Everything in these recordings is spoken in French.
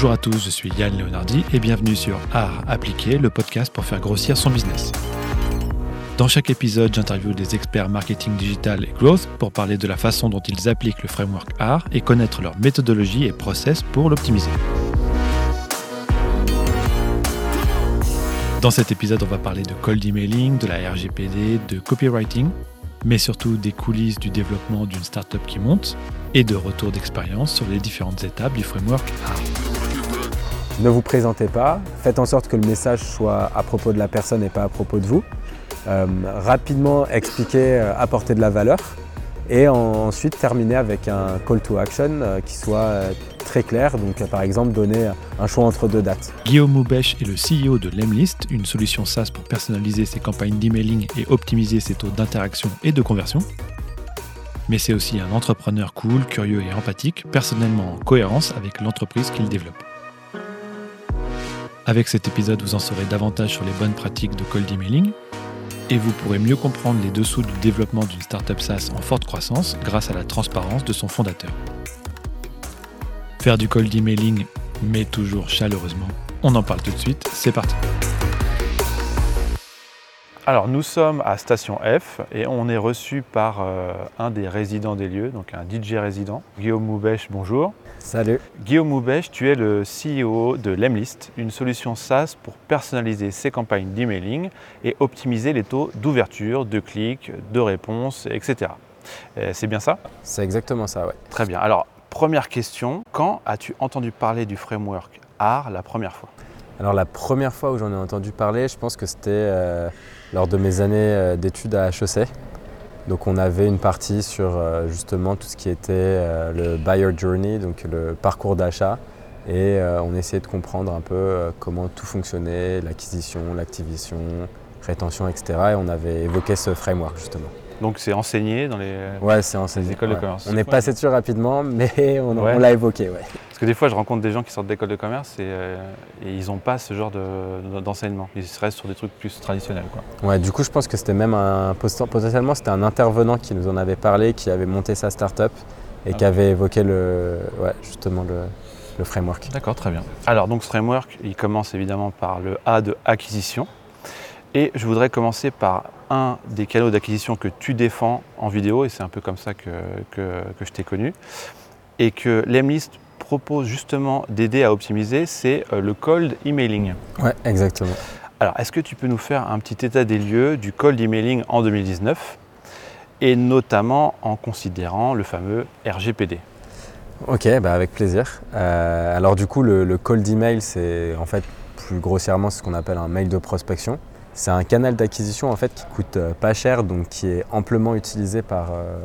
Bonjour à tous, je suis Yann Leonardi et bienvenue sur Art Appliqué, le podcast pour faire grossir son business. Dans chaque épisode, j'interviewe des experts marketing digital et growth pour parler de la façon dont ils appliquent le framework Art et connaître leur méthodologie et process pour l'optimiser. Dans cet épisode, on va parler de cold emailing, de la RGPD, de copywriting, mais surtout des coulisses du développement d'une startup qui monte et de retour d'expérience sur les différentes étapes du framework Art. Ne vous présentez pas, faites en sorte que le message soit à propos de la personne et pas à propos de vous. Euh, rapidement expliquer, euh, apporter de la valeur et ensuite terminer avec un call to action euh, qui soit très clair. Donc par exemple donner un choix entre deux dates. Guillaume Moubèche est le CEO de Lemlist, une solution SaaS pour personnaliser ses campagnes d'emailing et optimiser ses taux d'interaction et de conversion. Mais c'est aussi un entrepreneur cool, curieux et empathique, personnellement en cohérence avec l'entreprise qu'il développe. Avec cet épisode, vous en saurez davantage sur les bonnes pratiques de cold emailing, et vous pourrez mieux comprendre les dessous du développement d'une startup SaaS en forte croissance grâce à la transparence de son fondateur. Faire du cold emailing, mais toujours chaleureusement, on en parle tout de suite, c'est parti. Alors nous sommes à Station F et on est reçu par euh, un des résidents des lieux, donc un DJ résident, Guillaume Moubèche, bonjour. Salut. Guillaume Moubèche, tu es le CEO de Lemlist, une solution SaaS pour personnaliser ses campagnes d'emailing et optimiser les taux d'ouverture, de clics, de réponses, etc. Euh, c'est bien ça? C'est exactement ça, ouais. Très bien. Alors, première question, quand as-tu entendu parler du framework AR la première fois? Alors la première fois où j'en ai entendu parler, je pense que c'était euh, lors de mes années euh, d'études à HEC. Donc on avait une partie sur euh, justement tout ce qui était euh, le buyer journey, donc le parcours d'achat. Et on essayait de comprendre un peu comment tout fonctionnait, l'acquisition, l'activation, rétention, etc. Et on avait évoqué ce framework justement. Donc c'est enseigné dans les, ouais, c'est enseigné, écoles de commerce. On est passé dessus rapidement, mais on, l'a évoqué. Ouais. Parce que des fois, je rencontre des gens qui sortent d'école de commerce et, euh, ils n'ont pas ce genre d'enseignement. ils restent sur des trucs plus traditionnels. Quoi. Ouais, du coup, je pense que c'était même un potentiellement c'était un intervenant qui nous en avait parlé, qui avait monté sa start-up et qui ah avait évoqué le, ouais, justement le, le framework. D'accord, très bien. Alors donc ce framework, il commence évidemment par le A de acquisition. Et je voudrais commencer par un des canaux d'acquisition que tu défends en vidéo, et c'est un peu comme ça que, que, je t'ai connu, et que Lemlist propose justement d'aider à optimiser, c'est euh, le cold emailing. Ouais, exactement. Alors, est-ce que tu peux nous faire un petit état des lieux du cold emailing en 2019, et notamment en considérant le fameux RGPD Ok, bah avec plaisir. Euh, alors du coup, le, le cold email, c'est en fait plus grossièrement ce qu'on appelle un mail de prospection. C'est un canal d'acquisition en fait qui coûte euh, pas cher, donc qui est amplement utilisé par euh,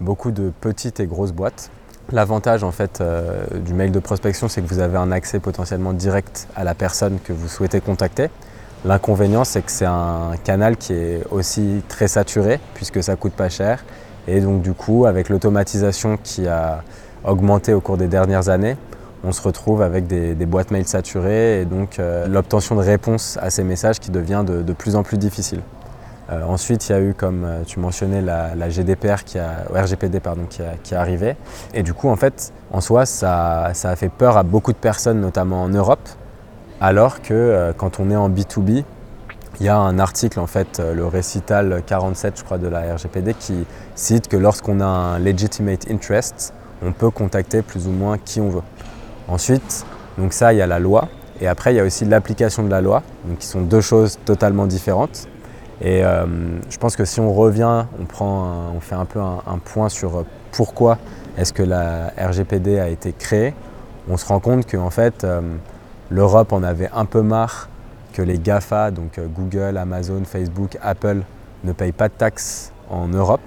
beaucoup de petites et grosses boîtes. L'avantage en fait euh, du mail de prospection, c'est que vous avez un accès potentiellement direct à la personne que vous souhaitez contacter. L'inconvénient, c'est que c'est un canal qui est aussi très saturé puisque ça coûte pas cher. Et donc du coup, avec l'automatisation qui a augmenté au cours des dernières années, on se retrouve avec des, boîtes mail saturées et donc euh, l'obtention de réponses à ces messages qui devient de, plus en plus difficile. Euh, ensuite, il y a eu, comme euh, tu mentionnais, la, GDPR, qui a, RGPD qui, est arrivée. Et du coup, en fait, en soi, ça, a fait peur à beaucoup de personnes, notamment en Europe, alors que quand on est en B2B, il y a un article, en fait, le récital 47, je crois, de la RGPD, qui cite que lorsqu'on a un legitimate interest, on peut contacter plus ou moins qui on veut. Ensuite, donc ça, il y a la loi. Et après, il y a aussi l'application de la loi, donc qui sont deux choses totalement différentes. Et euh, je pense que si on revient, on, prend on fait un peu un, point sur euh, pourquoi est-ce que la RGPD a été créée, on se rend compte qu'en fait, euh, l'Europe en avait un peu marre que les GAFA, donc Google, Amazon, Facebook, Apple, ne payent pas de taxes en Europe.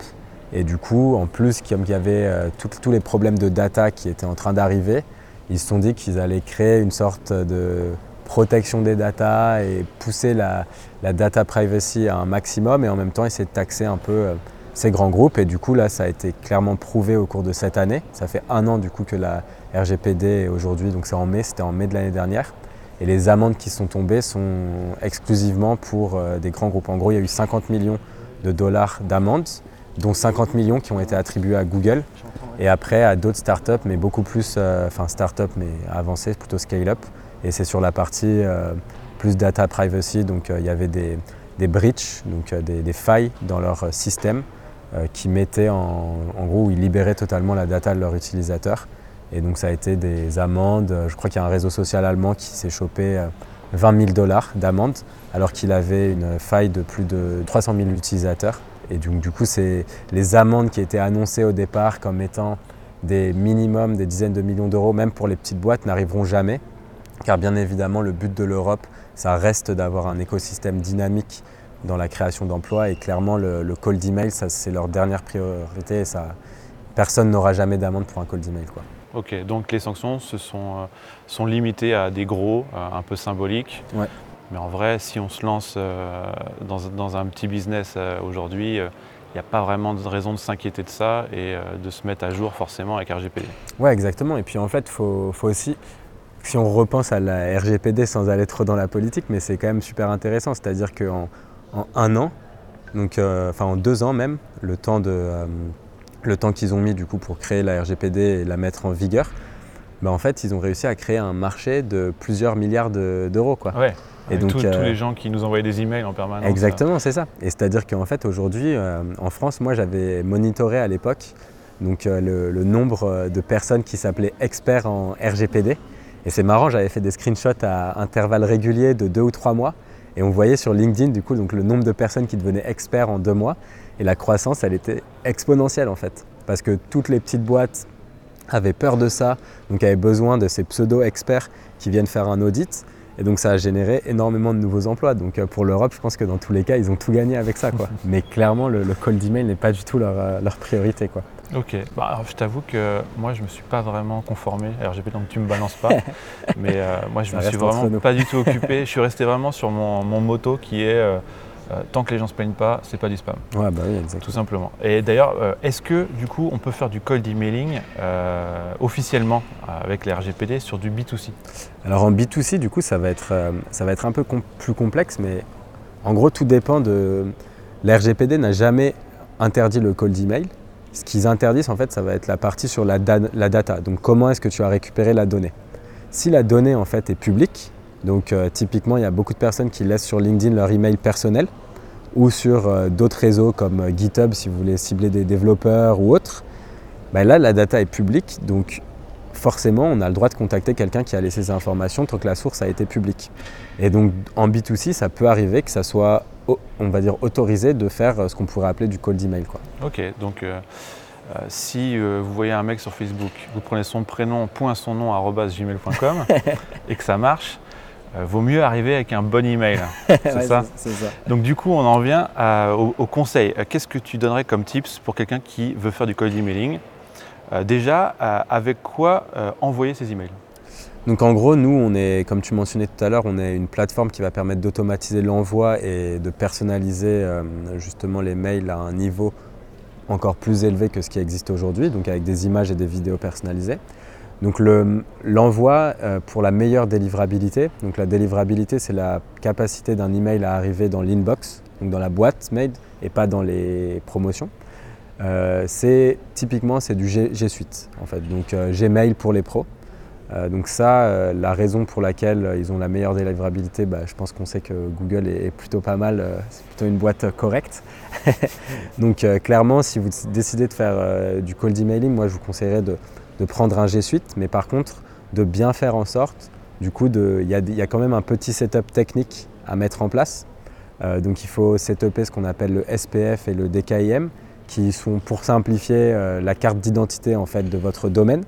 Et du coup, en plus, comme il y avait tous les problèmes de data qui étaient en train d'arriver, ils se sont dit qu'ils allaient créer une sorte de protection des data et pousser la, data privacy à un maximum et en même temps essayer de taxer un peu euh, ces grands groupes. Et du coup, là, ça a été clairement prouvé au cours de cette année. Ça fait un an du coup que la RGPD est aujourd'hui, donc c'est en mai, c'était en mai de l'année dernière. Et les amendes qui sont tombées sont exclusivement pour euh, des grands groupes. En gros, il y a eu 50 millions de dollars d'amendes dont 50 millions qui ont été attribués à Google et après à d'autres startups, mais beaucoup plus, euh, enfin startups mais avancées, plutôt scale-up. Et c'est sur la partie euh, plus data privacy, donc il y avait des, breaches, donc des, failles dans leur système qui mettaient en, en gros, ils libéraient totalement la data de leurs utilisateurs. Et donc ça a été des amendes. Je crois qu'il y a un réseau social allemand qui s'est chopé 20 000 dollars d'amende alors qu'il avait une faille de plus de 300 000 utilisateurs. Et donc, du coup, c'est les amendes qui étaient annoncées au départ comme étant des minimums, des dizaines de millions d'euros, même pour les petites boîtes, n'arriveront jamais. Car bien évidemment, le but de l'Europe, ça reste d'avoir un écosystème dynamique dans la création d'emplois. Et clairement, le, call d'email, c'est leur dernière priorité. Et ça, personne n'aura jamais d'amende pour un call d'email. Ok, donc les sanctions se sont, euh, sont limitées à des gros, euh, un peu symboliques. Ouais. Mais en vrai, si on se lance euh, dans, un petit business euh, aujourd'hui, il n'y a pas vraiment de raison de s'inquiéter de ça et euh, de se mettre à jour forcément avec RGPD. Ouais, exactement. Et puis en fait, il faut, aussi, si on repense à la RGPD sans aller trop dans la politique, mais c'est quand même super intéressant. C'est-à-dire qu'en en un an, donc, enfin en deux ans même, le temps, le temps qu'ils ont mis du coup pour créer la RGPD et la mettre en vigueur, bah, en fait, ils ont réussi à créer un marché de plusieurs milliards d'euros. quoi. Ouais. Et donc, tous les euh, gens qui nous envoyaient des emails en permanence. Exactement, c'est ça. Et c'est-à-dire qu'en fait, aujourd'hui, euh, en France, moi, j'avais monitoré à l'époque donc, euh, le, nombre de personnes qui s'appelaient experts en RGPD. Et c'est marrant, j'avais fait des screenshots à intervalles réguliers de deux ou trois mois. Et on voyait sur LinkedIn, du coup, donc, le nombre de personnes qui devenaient experts en deux mois. Et la croissance, elle était exponentielle, en fait. Parce que toutes les petites boîtes avaient peur de ça, donc avaient besoin de ces pseudo-experts qui viennent faire un audit. Et donc ça a généré énormément de nouveaux emplois. Donc euh, pour l'Europe, je pense que dans tous les cas, ils ont tout gagné avec ça. Quoi. Mais clairement, le, cold email n'est pas du tout leur, euh, priorité. Quoi. Ok, bah, alors, je t'avoue que moi je me suis pas vraiment conformé. RGP, donc tu me balances pas. mais euh, moi je ne me suis vraiment pas du tout occupé. je suis resté vraiment sur mon, mon moto qui est euh, tant que les gens ne se plaignent pas, c'est pas du spam. Ouais, bah oui, exactement. Tout simplement. Et d'ailleurs, euh, est-ce que du coup, on peut faire du cold emailing euh, officiellement avec les RGPD sur du B2C Alors en B2C, du coup, ça va être, ça va être un peu plus complexe, mais en gros, tout dépend de. La RGPD n'a jamais interdit le cold email. Ce qu'ils interdisent, en fait, ça va être la partie sur la, la data. Donc, comment est-ce que tu as récupéré la donnée? Si la donnée, en fait, est publique, donc euh, typiquement, il y a beaucoup de personnes qui laissent sur LinkedIn leur email personnel ou sur euh, d'autres réseaux comme euh, GitHub si vous voulez cibler des développeurs ou autres. Ben là, la data est publique, donc forcément, on a le droit de contacter quelqu'un qui a laissé ces informations tant que la source a été publique. Et donc en B2C, ça peut arriver que ça soit, on va dire, autorisé de faire ce qu'on pourrait appeler du cold email. Quoi. Ok, donc si vous voyez un mec sur Facebook, vous prenez son prénom, point son nom, gmail.com et que ça marche, euh, vaut mieux arriver avec un bon email. C'est ça, Donc du coup, on en vient au, conseil. Euh, qu'est-ce que tu donnerais comme tips pour quelqu'un qui veut faire du cold emailing? Euh, Déjà, avec quoi envoyer ses emails? Donc en gros, nous, on est, comme tu mentionnais tout à l'heure, on est une plateforme qui va permettre d'automatiser l'envoi et de personnaliser justement les mails à un niveau encore plus élevé que ce qui existe aujourd'hui, donc avec des images et des vidéos personnalisées. Donc l'envoi euh, pour la meilleure délivrabilité. Donc la délivrabilité, c'est la capacité d'un email à arriver dans l'inbox, donc dans la boîte mail et pas dans les promotions. Euh, c'est typiquement c'est du G, Suite en fait. Donc euh, Gmail pour les pros. donc ça, la raison pour laquelle ils ont la meilleure délivrabilité, bah, je pense qu'on sait que Google est, plutôt pas mal, c'est plutôt une boîte correcte. donc clairement, si vous décidez de faire du cold emailing, moi je vous conseillerais de de prendre un G Suite, mais par contre de bien faire en sorte, du coup, il y, a quand même un petit setup technique à mettre en place. Euh, donc il faut setuper ce qu'on appelle le SPF et le DKIM, qui sont pour simplifier euh, la carte d'identité en fait de votre domaine.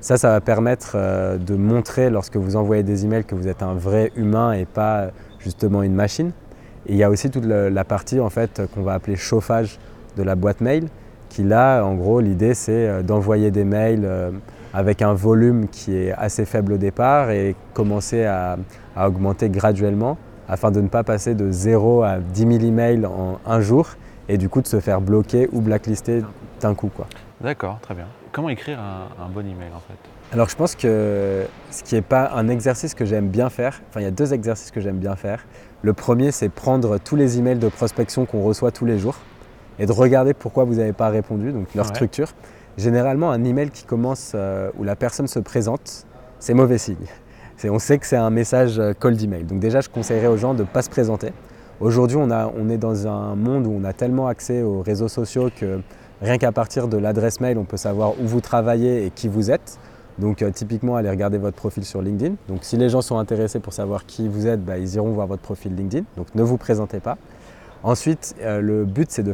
Ça, ça va permettre euh, de montrer lorsque vous envoyez des emails que vous êtes un vrai humain et pas justement une machine. Et il y a aussi toute la partie en fait qu'on va appeler chauffage de la boîte mail, qui là, en gros, l'idée c'est euh, d'envoyer des mails euh, avec un volume qui est assez faible au départ et commencer à, augmenter graduellement afin de ne pas passer de 0 à 10 000 emails en un jour et du coup de se faire bloquer ou blacklister d'un coup. D'accord, très bien. Comment écrire un, bon email en fait? Alors je pense que ce qui n'est pas un exercice que j'aime bien faire, enfin il y a deux exercices que j'aime bien faire. Le premier c'est prendre tous les emails de prospection qu'on reçoit tous les jours et de regarder pourquoi vous n'avez pas répondu, donc leur Ouais. structure. Généralement, un email qui commence euh, où la personne se présente, c'est mauvais signe. On sait que c'est un message euh, cold email. Donc déjà, je conseillerais aux gens de ne pas se présenter. Aujourd'hui, on est dans un monde où on a tellement accès aux réseaux sociaux que rien qu'à partir de l'adresse mail, on peut savoir où vous travaillez et qui vous êtes. Donc euh, typiquement, allez regarder votre profil sur LinkedIn. Donc si les gens sont intéressés pour savoir qui vous êtes, bah, ils iront voir votre profil LinkedIn. Donc ne vous présentez pas. Ensuite, euh, le but, c'est de,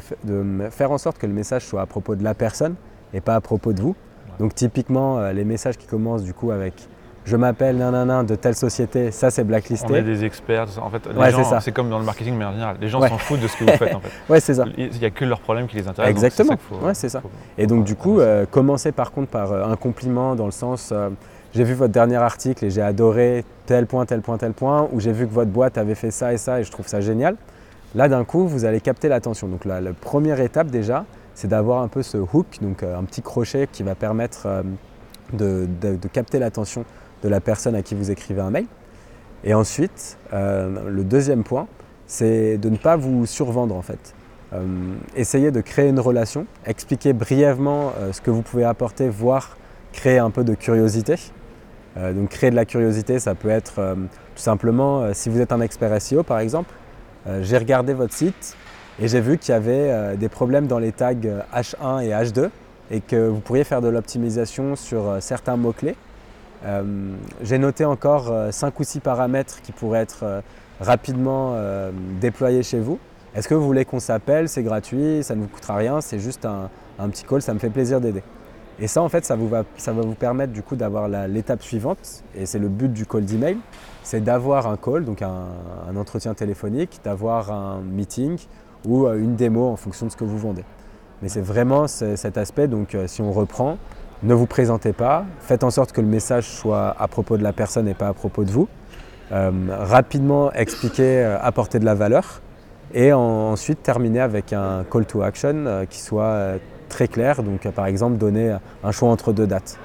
faire en sorte que le message soit à propos de la personne et pas à propos de vous. Donc typiquement, euh, les messages qui commencent du coup avec « je m'appelle nanana de telle société », ça c'est On est blacklisté. des experts. En fait, les Ouais, gens, c'est comme dans le marketing, mais en général, les gens Ouais. s'en foutent de ce que vous faites. En fait. Ouais, c'est ça. Il n'y a que leurs problèmes qui les intéressent. Exactement. c'est ça qu'il faut- Ouais, c'est ça. faut- Et donc du coup, euh, commencez par contre par un compliment dans le sens j'ai vu votre dernier article et j'ai adoré tel point, tel point, tel point, ou j'ai vu que votre boîte avait fait ça et ça et je trouve ça génial. Là d'un coup, vous allez capter l'attention. Donc la, première étape déjà, c'est d'avoir un peu ce hook, donc euh, un petit crochet qui va permettre euh, de, capter l'attention de la personne à qui vous écrivez un mail. Et ensuite, euh, le deuxième point, c'est de ne pas vous survendre en fait. Essayez de créer une relation, expliquer brièvement ce que vous pouvez apporter, voire créer un peu de curiosité. Donc créer de la curiosité, ça peut être tout simplement, si vous êtes un expert SEO par exemple, j'ai regardé votre site et j'ai vu qu'il y avait euh, des problèmes dans les tags euh, H1 et H2 et que vous pourriez faire de l'optimisation sur euh, certains mots-clés. Euh, j'ai noté encore 5 ou 6 paramètres qui pourraient être euh, rapidement euh, déployés chez vous. Est-ce que vous voulez qu'on s'appelle? C'est gratuit, ça ne vous coûtera rien, c'est juste un, un petit call, ça me fait plaisir d'aider. Et ça, en fait, ça, vous va, ça va vous permettre du coup d'avoir l'étape suivante, et c'est le but du call d'email, c'est d'avoir un call, donc un, entretien téléphonique, d'avoir un meeting ou euh, une démo en fonction de ce que vous vendez. Mais c'est vraiment ce- cet aspect, donc euh, si on reprend, ne vous présentez pas, faites en sorte que le message soit à propos de la personne et pas à propos de vous. Euh, rapidement expliquer, apporter de la valeur et en- ensuite terminer avec un call to action qui soit très clair. Donc par exemple donner un choix entre deux dates.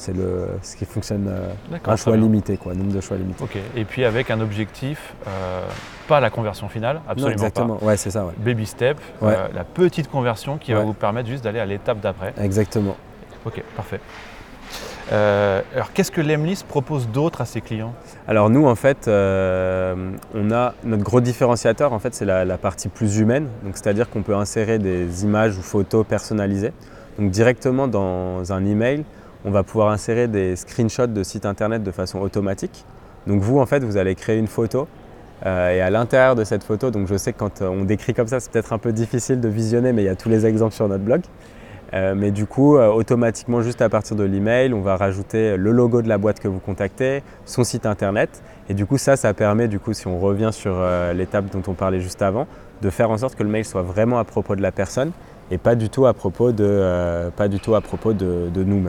C'est le, ce qui fonctionne, euh, un choix limité, quoi, nombre de choix limité. Ok. Et puis avec un objectif, euh, pas la conversion finale, Non, absolument exactement, ouais, c'est ça, ouais. Baby step, Ouais. euh, la petite conversion qui va vous permettre juste d'aller à l'étape d'après. Exactement. Ok, parfait. Euh, alors qu'est-ce que Lemlist propose d'autre à ses clients? Alors nous, en fait, euh, on a notre gros différenciateur, en fait, c'est la, la partie plus humaine. Donc c'est-à-dire qu'on peut insérer des images ou photos personnalisées. Donc directement dans un email, on va pouvoir insérer des screenshots de sites internet de façon automatique. Donc vous, en fait, vous allez créer une photo. euh, et à l'intérieur de cette photo, donc je sais que quand euh, on décrit comme ça, c'est peut-être un peu difficile de visionner, mais il y a tous les exemples sur notre blog. Euh, mais du coup, automatiquement, juste à partir de l'email, on va rajouter le logo de la boîte que vous contactez, son site internet. Et du coup, ça, ça permet, du coup, si on revient sur l'étape dont on parlait juste avant, de faire en sorte que le mail soit vraiment à propos de la personne et pas du tout à propos de, pas du tout à propos de, de nous.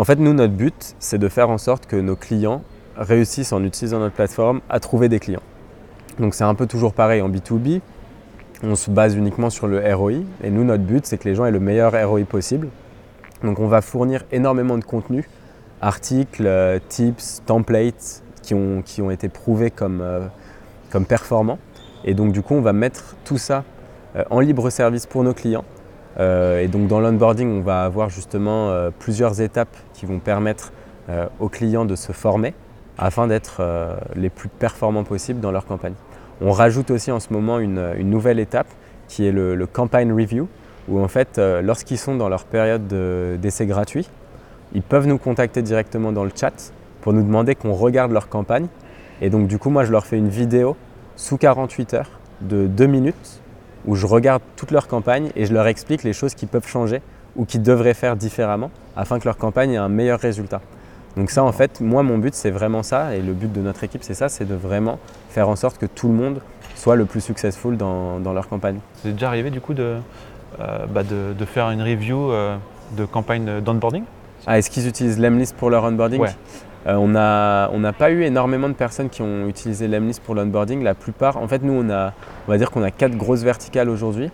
En fait, nous, notre but, c'est de faire en sorte que nos clients réussissent en utilisant notre plateforme à trouver des clients. Donc c'est un peu toujours pareil en B2B. On se base uniquement sur le ROI et nous, notre but, c'est que les gens aient le meilleur ROI possible. Donc on va fournir énormément de contenu, articles, euh, tips, templates qui ont, été prouvés comme, euh, comme performants. Et donc du coup, on va mettre tout ça euh, en libre service pour nos clients. Et donc dans l'onboarding, on va avoir justement plusieurs étapes qui vont permettre euh, aux clients de se former afin d'être euh, les plus performants possibles dans leur campagne. On rajoute aussi en ce moment une, nouvelle étape qui est le, le campaign review, où en fait, euh, lorsqu'ils sont dans leur période de- d'essai gratuit, ils peuvent nous contacter directement dans le chat pour nous demander qu'on regarde leur campagne. Et donc du coup, moi, je leur fais une vidéo sous 48 heures de 2 minutes où je regarde toute leur campagne et je leur explique les choses qu'ils peuvent changer ou qu'ils devraient faire différemment afin que leur campagne ait un meilleur résultat. Donc ça, en fait, moi, mon but, c'est vraiment ça, et le but de notre équipe, c'est ça, c'est de vraiment faire en sorte que tout le monde soit le plus successful dans, dans leur campagne. C'est déjà arrivé du coup de, euh, bah, de, de faire une review euh, de campagne d'onboarding? Ah, est-ce qu'ils utilisent Lemlist pour leur onboarding? Ouais. Euh, On n'a on n'a pas eu énormément de personnes qui ont utilisé Lemlist pour l'onboarding. La plupart, en fait, nous, on, a, on va dire qu'on a quatre grosses verticales aujourd'hui.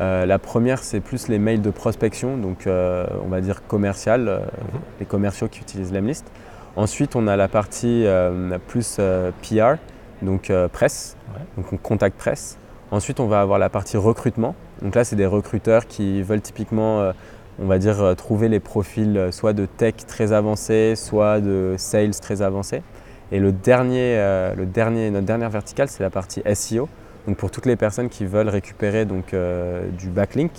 Euh, la première, c'est plus les mails de prospection, donc euh, on va dire commercial, euh, les commerciaux qui utilisent Lemlist. Ensuite, on a la partie plus PR, donc presse, Ouais. donc on contacte presse. Ensuite, on va avoir la partie recrutement. Donc là, c'est des recruteurs qui veulent typiquement, on va dire, trouver les profils soit de tech très avancés, soit de sales très avancés. Et le dernier, le dernier, notre dernière verticale, c'est la partie SEO. Donc pour toutes les personnes qui veulent récupérer donc, du backlink,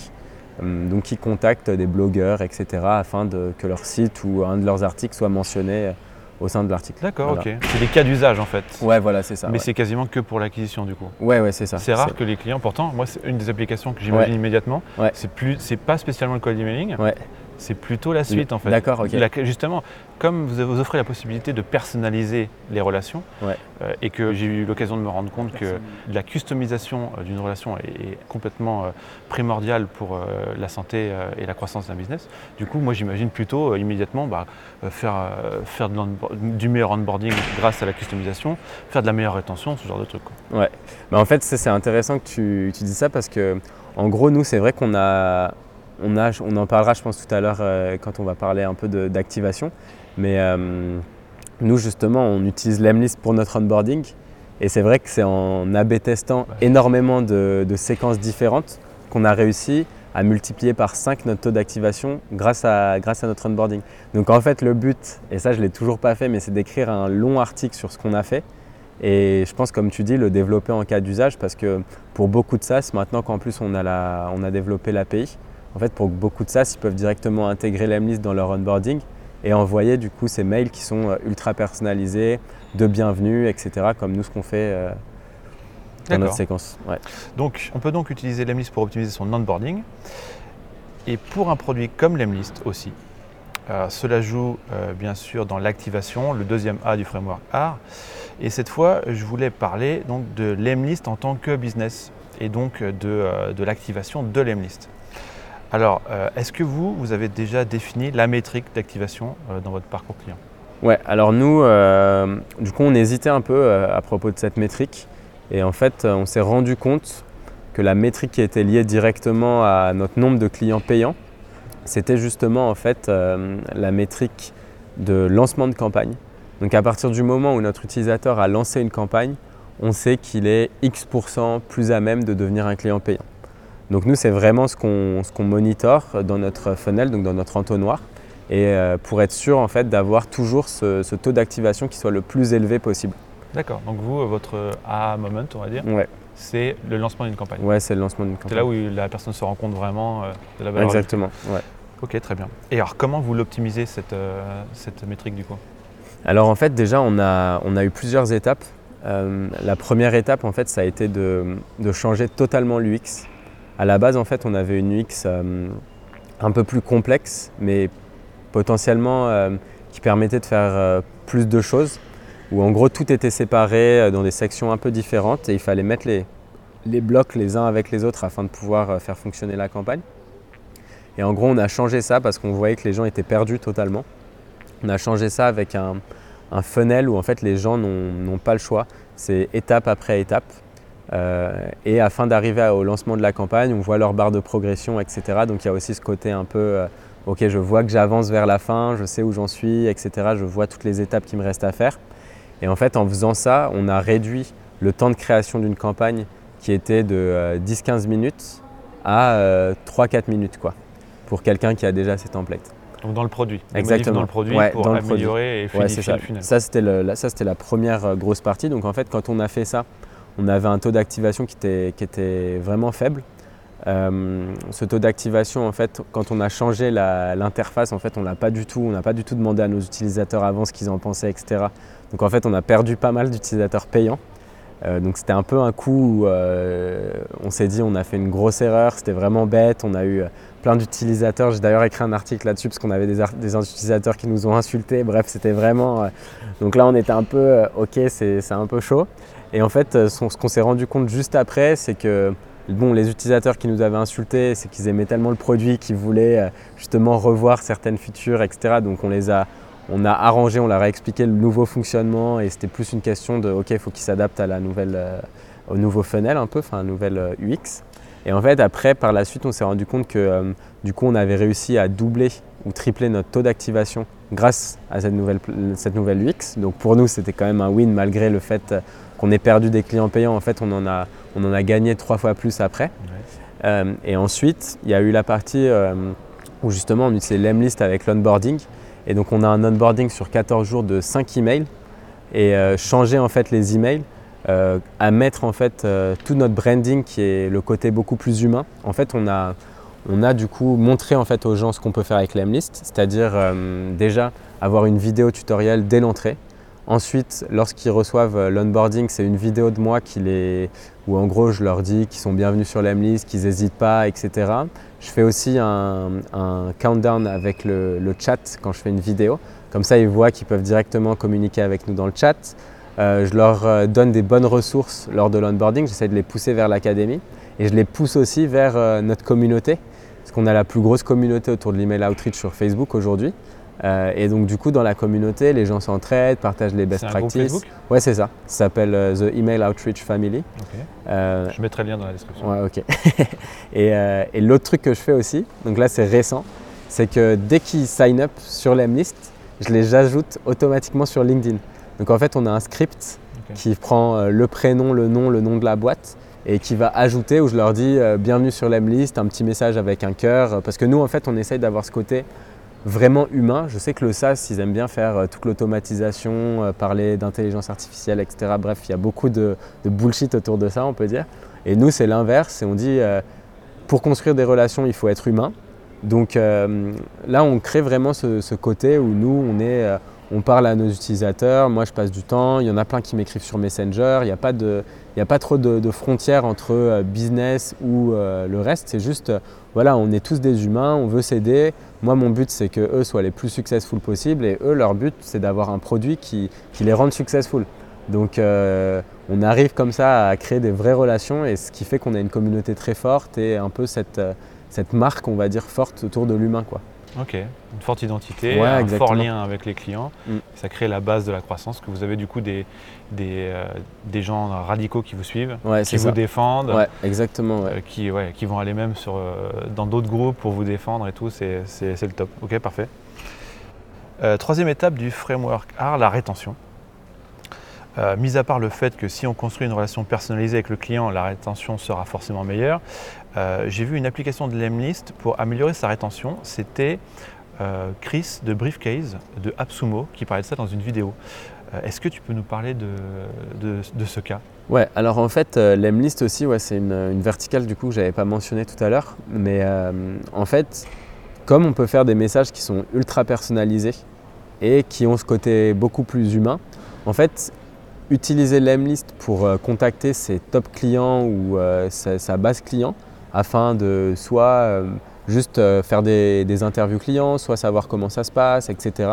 donc qui contactent des blogueurs, etc., afin de, que leur site ou un de leurs articles soit mentionné au sein de l'article. D'accord, ok. C'est des cas d'usage en fait. Ouais, voilà, c'est ça. Mais c'est quasiment que pour l'acquisition du coup. Ouais, ouais, c'est ça. C'est rare que les clients, pourtant, moi, c'est une des applications que j'imagine immédiatement. Ouais. C'est plus, c'est pas spécialement le cold emailing. Ouais. C'est plutôt la suite en fait. D'accord, ok. justement, comme vous, vous offrez la possibilité de personnaliser les relations, ouais. euh, et que j'ai eu l'occasion de me rendre compte que la customisation euh, d'une relation est, complètement euh, primordiale pour euh, la santé et la croissance d'un business, du coup, moi j'imagine plutôt immédiatement bah, faire, faire de du meilleur onboarding grâce à la customisation, faire de la meilleure rétention, ce genre de trucs. Quoi. Ouais, bah, en fait, c'est intéressant que tu, tu dis ça parce que, en gros, nous, c'est vrai qu'on a on, en parlera, je pense, tout à l'heure euh, quand on va parler un peu d'activation. Mais euh, nous, justement, on utilise l'Emlist pour notre onboarding. Et c'est vrai que c'est en AB testant énormément de, séquences différentes qu'on a réussi à multiplier par 5 notre taux d'activation grâce à, grâce à notre onboarding. Donc en fait, le but, et ça je ne l'ai toujours pas fait, mais c'est d'écrire un long article sur ce qu'on a fait. Et je pense, comme tu dis, le développer en cas d'usage parce que pour beaucoup de SaaS, maintenant qu'en plus on a, la, on a développé l'API, en fait, pour beaucoup de SaaS, ils peuvent directement intégrer l'Emlist dans leur onboarding et envoyer du coup ces mails qui sont euh, ultra personnalisés, de bienvenue, etc. Comme nous ce qu'on fait euh, dans notre séquence. Donc, on peut donc utiliser l'Emlist pour optimiser son onboarding. Et pour un produit comme l'Emlist aussi, euh, cela joue bien sûr dans l'activation, le deuxième A du framework R. Et cette fois, je voulais parler donc de l'Emlist en tant que business et donc de, de l'activation de l'Emlist. Alors, euh, est-ce que vous, vous avez déjà défini la métrique d'activation euh, dans votre parcours client? Ouais, alors nous, euh, du coup, on hésitait un peu à propos de cette métrique. Et en fait, on s'est rendu compte que la métrique qui était liée directement à notre nombre de clients payants, c'était justement en fait la métrique de lancement de campagne. Donc à partir du moment où notre utilisateur a lancé une campagne, on sait qu'il est X% plus à même de devenir un client payant. Donc nous, c'est vraiment ce qu'on ce monitore dans notre funnel, donc dans notre entonnoir, et euh, pour être sûr en fait d'avoir toujours ce, taux d'activation qui soit le plus élevé possible. D'accord. Donc vous, votre A moment, on va dire, ouais. c'est le lancement d'une campagne. Ouais, c'est le lancement d'une campagne. C'est là où la personne se rend compte vraiment euh, de la valeur. Exactement. Ouais. Ok, très bien. Et alors, comment vous l'optimisez cette, euh, cette métrique du coup? Alors en fait, déjà, on a, on a eu plusieurs étapes. la première étape, en fait, ça a été de, de changer totalement l'UX. À la base, en fait, on avait une UX euh, un peu plus complexe, mais potentiellement euh, qui permettait de faire euh, plus de choses, où en gros tout était séparé dans des sections un peu différentes et il fallait mettre les, blocs les uns avec les autres afin de pouvoir faire fonctionner la campagne. Et en gros, on a changé ça parce qu'on voyait que les gens étaient perdus totalement. On a changé ça avec un, un funnel où en fait les gens n'ont pas le choix. C'est étape après étape. Euh, et afin d'arriver au lancement de la campagne, on voit leur barre de progression, etc. Donc il y a aussi ce côté un peu, euh, ok, je vois que j'avance vers la fin, je sais où j'en suis, etc. Je vois toutes les étapes qui me restent à faire. Et en fait, en faisant ça, on a réduit le temps de création d'une campagne qui était de 10-15 euh, minutes à 3-4 minutes, quoi, pour quelqu'un qui a déjà ses templates. Donc dans le produit. Exactement. Dans le produit pour améliorer et fluidifier ça. le funnel. Ça, c'était la, la première grosse partie. Donc en fait, quand on a fait ça, on avait un taux d'activation qui était, vraiment faible. Euh, ce taux d'activation, en fait, quand on a changé l'interface, en fait, on n'a pas du tout, on n'a pas du tout demandé à nos utilisateurs avant ce qu'ils en pensaient, etc. Donc en fait, on a perdu pas mal d'utilisateurs payants. Euh, donc c'était un peu un coup où euh, on s'est dit on a fait une grosse erreur, c'était vraiment bête, on a eu plein d'utilisateurs, j'ai d'ailleurs écrit un article là-dessus parce qu'on avait des, des, utilisateurs qui nous ont insultés, bref c'était vraiment... donc là on était un peu ok c'est un peu chaud. Et en fait, euh, ce qu'on s'est rendu compte juste après, c'est que bon, les utilisateurs qui nous avaient insultés, c'est qu'ils aimaient tellement le produit qu'ils voulaient euh, justement revoir certaines features, etc. Donc on les a, on a arrangé, on leur a expliqué le nouveau fonctionnement et c'était plus une question de OK, il faut qu'ils s'adaptent à la nouvelle, euh, au nouveau funnel un peu, enfin un nouvel UX. Et en fait, après, par la suite, on s'est rendu compte que du coup, on avait réussi à doubler ou tripler notre taux d'activation grâce à cette nouvelle, cette nouvelle UX. Donc pour nous, c'était quand même un win malgré le fait qu'on ait perdu des clients payants, en fait, on en a, on en a gagné trois fois plus après. Euh, et ensuite, il y a eu la partie euh, où justement on utilise l'Emlist avec l'onboarding. Et donc on a un onboarding sur 14 jours de 5 emails et euh, changer en fait les emails à mettre en fait tout notre branding qui est le côté beaucoup plus humain. En fait, on a, on a du coup montré en fait aux gens ce qu'on peut faire avec l'Emlist, c'est-à-dire déjà avoir une vidéo tutoriel dès l'entrée Ensuite, lorsqu'ils reçoivent euh, l'onboarding, c'est une vidéo de moi où en gros je leur dis qu'ils sont bienvenus sur l'Emlist, qu'ils n'hésitent pas, etc. Je fais aussi un, countdown avec le, chat quand je fais une vidéo. Comme ça, ils voient qu'ils peuvent directement communiquer avec nous dans le chat. Euh, je leur euh, donne des bonnes ressources lors de l'onboarding. J'essaie de les pousser vers l'académie. Et je les pousse aussi vers notre communauté. Parce qu'on a la plus grosse communauté autour de l'email outreach sur Facebook aujourd'hui. Euh, et donc du coup dans la communauté, les gens s'entraident, partagent les best practices. ouais, c'est ça. Ça s'appelle euh, The Email Outreach Family. Euh, je mettrai le lien dans la description. Ouais, ok. et, et l'autre truc que je fais aussi, donc là c'est récent, c'est que dès qu'ils sign up sur l'Emlist, je les ajoute automatiquement sur LinkedIn. Donc en fait, on a un script qui prend le prénom, le nom, le nom de la boîte et qui va ajouter où je leur dis bienvenue sur l'Emlist, un petit message avec un cœur. Parce que nous, en fait, on essaye d'avoir ce côté vraiment humain. Je sais que le SaaS, ils aiment bien faire euh, toute l'automatisation, euh, parler d'intelligence artificielle, etc. Bref, il y a beaucoup de, bullshit autour de ça, on peut dire. Et nous, c'est l'inverse. Et on dit, euh, pour construire des relations, il faut être humain. Donc là, on crée vraiment ce, côté où nous, on est on parle à nos utilisateurs, moi je passe du temps, il y en a plein qui m'écrivent sur Messenger, il n'y a, pas a pas trop de, frontières entre business ou le reste, c'est juste, voilà, on est tous des humains, on veut s'aider. Moi mon but c'est que eux soient les plus successful possibles et eux leur but c'est d'avoir un produit qui, les rende successful. Donc on arrive comme ça à créer des vraies relations et ce qui fait qu'on a une communauté très forte et un peu cette, cette marque on va dire forte autour de l'humain quoi. Ok, une forte identité, un fort lien avec les clients. Mm. Ça crée la base de la croissance, que vous avez du coup des, des, euh, des gens radicaux qui vous suivent, qui vous défendent, ouais, exactement, euh, qui, qui vont aller même sur, euh, dans d'autres groupes pour vous défendre et tout, c'est le top. Ok, parfait. troisième étape du framework R, la rétention. Euh, mis à part le fait que si on construit une relation personnalisée avec le client, la rétention sera forcément meilleure, euh, j'ai vu une application de Lemlist pour améliorer sa rétention. C'était euh, Chris de Briefcase de AppSumo qui parlait de ça dans une vidéo. Est-ce que tu peux nous parler de, de, ce cas? Ouais, alors en fait, Lemlist aussi, ouais, c'est une, une, verticale du coup que je n'avais pas mentionné tout à l'heure. Mais en fait, comme on peut faire des messages qui sont ultra personnalisés et qui ont ce côté beaucoup plus humain, en fait, utiliser l'Emlist pour euh, contacter ses top clients ou euh, sa, base client afin de soit euh, juste faire des, interviews clients, soit savoir comment ça se passe, etc.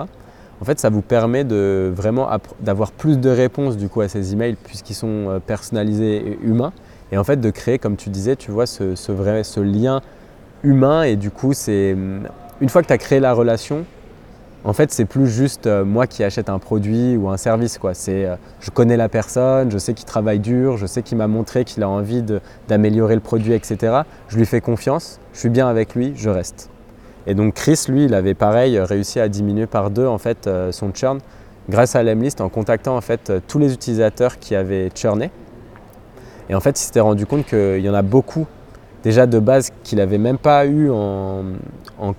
En fait, ça vous permet de vraiment d'avoir plus de réponses du coup à ces emails puisqu'ils sont personnalisés et humains. Et en fait, de créer, comme tu disais, tu vois, ce, vrai, ce lien humain. Et du coup, c'est une fois que tu as créé la relation, en fait, c'est plus juste euh, moi qui achète un produit ou un service. Quoi. C'est, euh, je connais la personne, je sais qu'il travaille dur, je sais qu'il m'a montré qu'il a envie d'améliorer le produit, etc. Je lui fais confiance, je suis bien avec lui, je reste. Et donc Chris, lui, il avait pareil réussi à diminuer par deux en fait euh, son churn grâce à l'Emlist en contactant en fait tous les utilisateurs qui avaient churné. Et en fait, il s'était rendu compte qu'il y en a beaucoup déjà de base qu'il n'avait même pas eu en,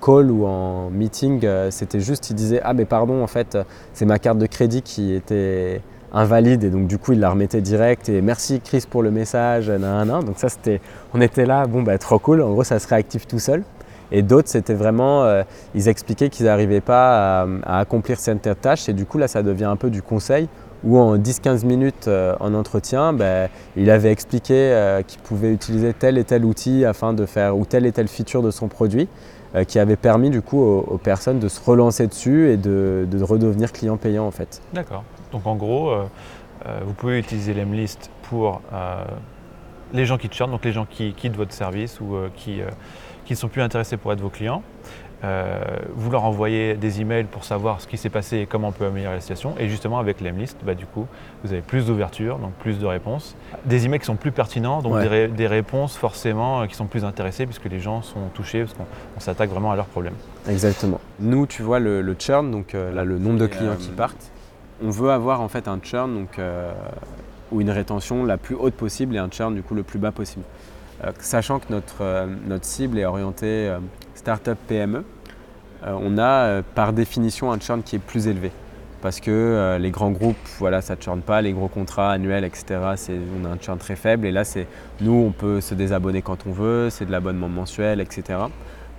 call ou en meeting. Euh, c'était juste, il disait Ah, mais pardon, en fait, c'est ma carte de crédit qui était invalide et donc du coup il la remettait direct et merci Chris pour le message donc ça c'était on était là bon bah trop cool en gros ça se réactive tout seul et d'autres c'était vraiment euh, ils expliquaient qu'ils n'arrivaient pas à, à, accomplir certaines tâches et du coup là ça devient un peu du conseil où en 10-15 minutes euh, en entretien, ben, il avait expliqué euh, qu'il pouvait utiliser tel et tel outil afin de faire ou telle et telle feature de son produit, euh, qui avait permis du coup aux, personnes de se relancer dessus et de, redevenir client payant en fait. D'accord. Donc en gros, vous pouvez utiliser l'Emlist pour les gens qui churnent, donc les gens qui quittent votre service ou qui ne sont plus intéressés pour être vos clients. Euh, vous leur envoyez des emails pour savoir ce qui s'est passé et comment on peut améliorer la situation. Et justement, avec l'Emlist, bah, du coup, vous avez plus d'ouverture, donc plus de réponses. Des emails qui sont plus pertinents, donc des, réponses forcément euh, qui sont plus intéressées puisque les gens sont touchés, parce qu'on s'attaque vraiment à leurs problèmes. Exactement. Nous, tu vois, le, churn, donc euh, là, le nombre de clients qui partent, on veut avoir en fait un churn, donc ou une rétention la plus haute possible et un churn du coup le plus bas possible. sachant que notre, notre cible est orientée startup PME, on a par définition un churn qui est plus élevé parce que euh, les grands groupes, voilà, ça ne churne pas, les gros contrats annuels, etc., on a un churn très faible. Et là, c'est nous, on peut se désabonner quand on veut, c'est de l'abonnement mensuel, etc.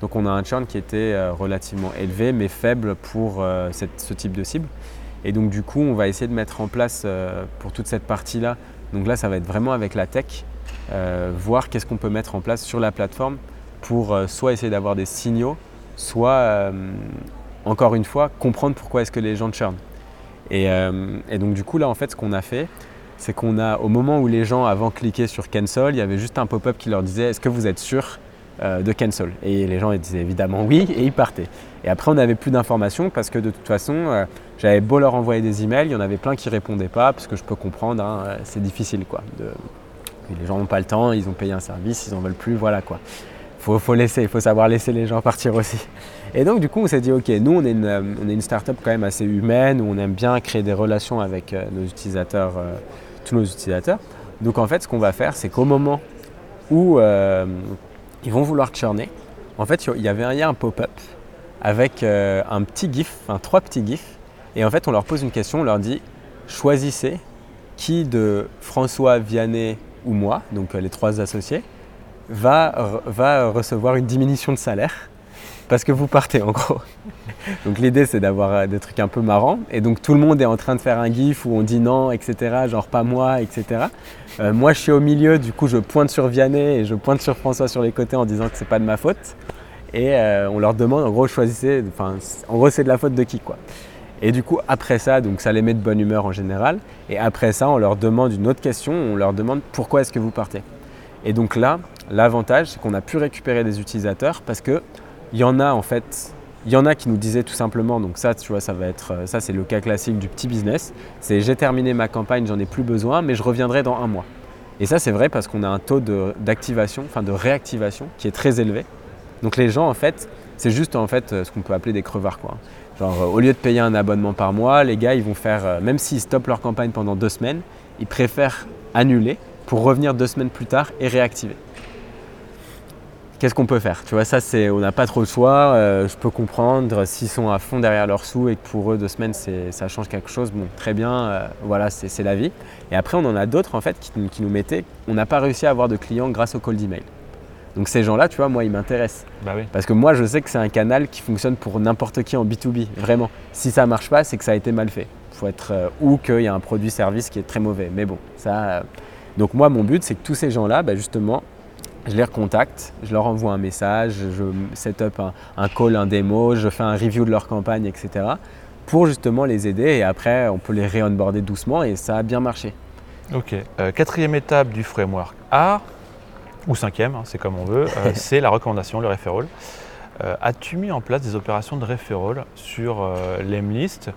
Donc on a un churn qui était euh, relativement élevé, mais faible pour euh, ce type de cible. Et donc du coup, on va essayer de mettre en place pour toute cette partie-là, donc là, ça va être vraiment avec la tech, voir qu'est-ce qu'on peut mettre en place sur la plateforme pour soit essayer d'avoir des signaux, soit, encore une fois, comprendre pourquoi est-ce que les gens churnent. Euh, et, donc du coup là en fait ce qu'on a fait, c'est qu'on a au moment où les gens avant cliquaient sur cancel, il y avait juste un pop-up qui leur disait est-ce que vous êtes sûr euh, de cancel? Et les gens disaient évidemment oui et ils partaient. Et après on n'avait plus d'informations parce que de toute façon euh, j'avais beau leur envoyer des emails, il y en avait plein qui répondaient pas parce que je peux comprendre, hein, c'est difficile quoi. Les gens n'ont pas le temps, ils ont payé un service, ils n'en veulent plus, voilà quoi faut, laisser, il faut savoir laisser les gens partir aussi. Et donc du coup on s'est dit ok, nous on est une, euh, on startup quand même assez humaine où on aime bien créer des relations avec euh, nos utilisateurs, euh, tous nos utilisateurs. Donc en fait ce qu'on va faire c'est qu'au moment où ils vont vouloir churner, en fait il y avait un, un pop-up avec un petit GIF, enfin trois petits GIFs, et en fait on leur pose une question, on leur dit choisissez qui de François, Vianney ou moi, donc les trois associés, va, va recevoir une diminution de salaire parce que vous partez en gros. donc l'idée c'est d'avoir euh, des trucs un peu marrants et donc tout le monde est en train de faire un gif où on dit non, etc. Genre pas moi, etc. Euh, moi je suis au milieu, du coup je pointe sur Vianney et je pointe sur François sur les côtés en disant que c'est pas de ma faute. Et euh, on leur demande en gros choisissez, enfin en gros c'est de la faute de qui quoi. Et du coup après ça, donc ça les met de bonne humeur en général. Et après ça on leur demande une autre question, on leur demande pourquoi est-ce que vous partez. Et donc là, L'avantage, c'est qu'on a pu récupérer des utilisateurs parce que il y en a en fait, il y en a qui nous disaient tout simplement, donc ça, tu vois, ça va être, ça c'est le cas classique du petit business, c'est j'ai terminé ma campagne, j'en ai plus besoin, mais je reviendrai dans un mois. Et ça c'est vrai parce qu'on a un taux d'activation, enfin de réactivation qui est très élevé. Donc les gens en fait, c'est juste en fait ce qu'on peut appeler des crevards quoi. Genre au lieu de payer un abonnement par mois, les gars ils vont faire, euh, même s'ils stoppent leur campagne pendant deux semaines, ils préfèrent annuler pour revenir deux semaines plus tard et réactiver qu'est-ce qu'on peut faire Tu vois, ça, c'est, on n'a pas trop le choix. Euh, je peux comprendre s'ils sont à fond derrière leurs sous et que pour eux, deux semaines, ça change quelque chose. Bon, très bien, euh, voilà, c'est, la vie. Et après, on en a d'autres, en fait, qui, nous mettaient, on n'a pas réussi à avoir de clients grâce au call d'email. Donc ces gens-là, tu vois, moi, ils m'intéressent. Bah Parce que moi, je sais que c'est un canal qui fonctionne pour n'importe qui en B2B, vraiment. Si ça ne marche pas, c'est que ça a été mal fait. Faut être, euh, ou qu'il y a un produit-service qui est très mauvais. Mais bon, ça... donc moi, mon but, c'est que tous ces gens-là, bah, justement, je les recontacte, je leur envoie un message, je set up un, call, un démo, je fais un review de leur campagne, etc. pour justement les aider et après on peut les réonboarder doucement et ça a bien marché. Ok. Euh, quatrième étape du framework A, ou cinquième, hein, c'est comme on veut, euh, c'est la recommandation, le referral. Euh, as-tu mis en place des opérations de referral sur l'Emlist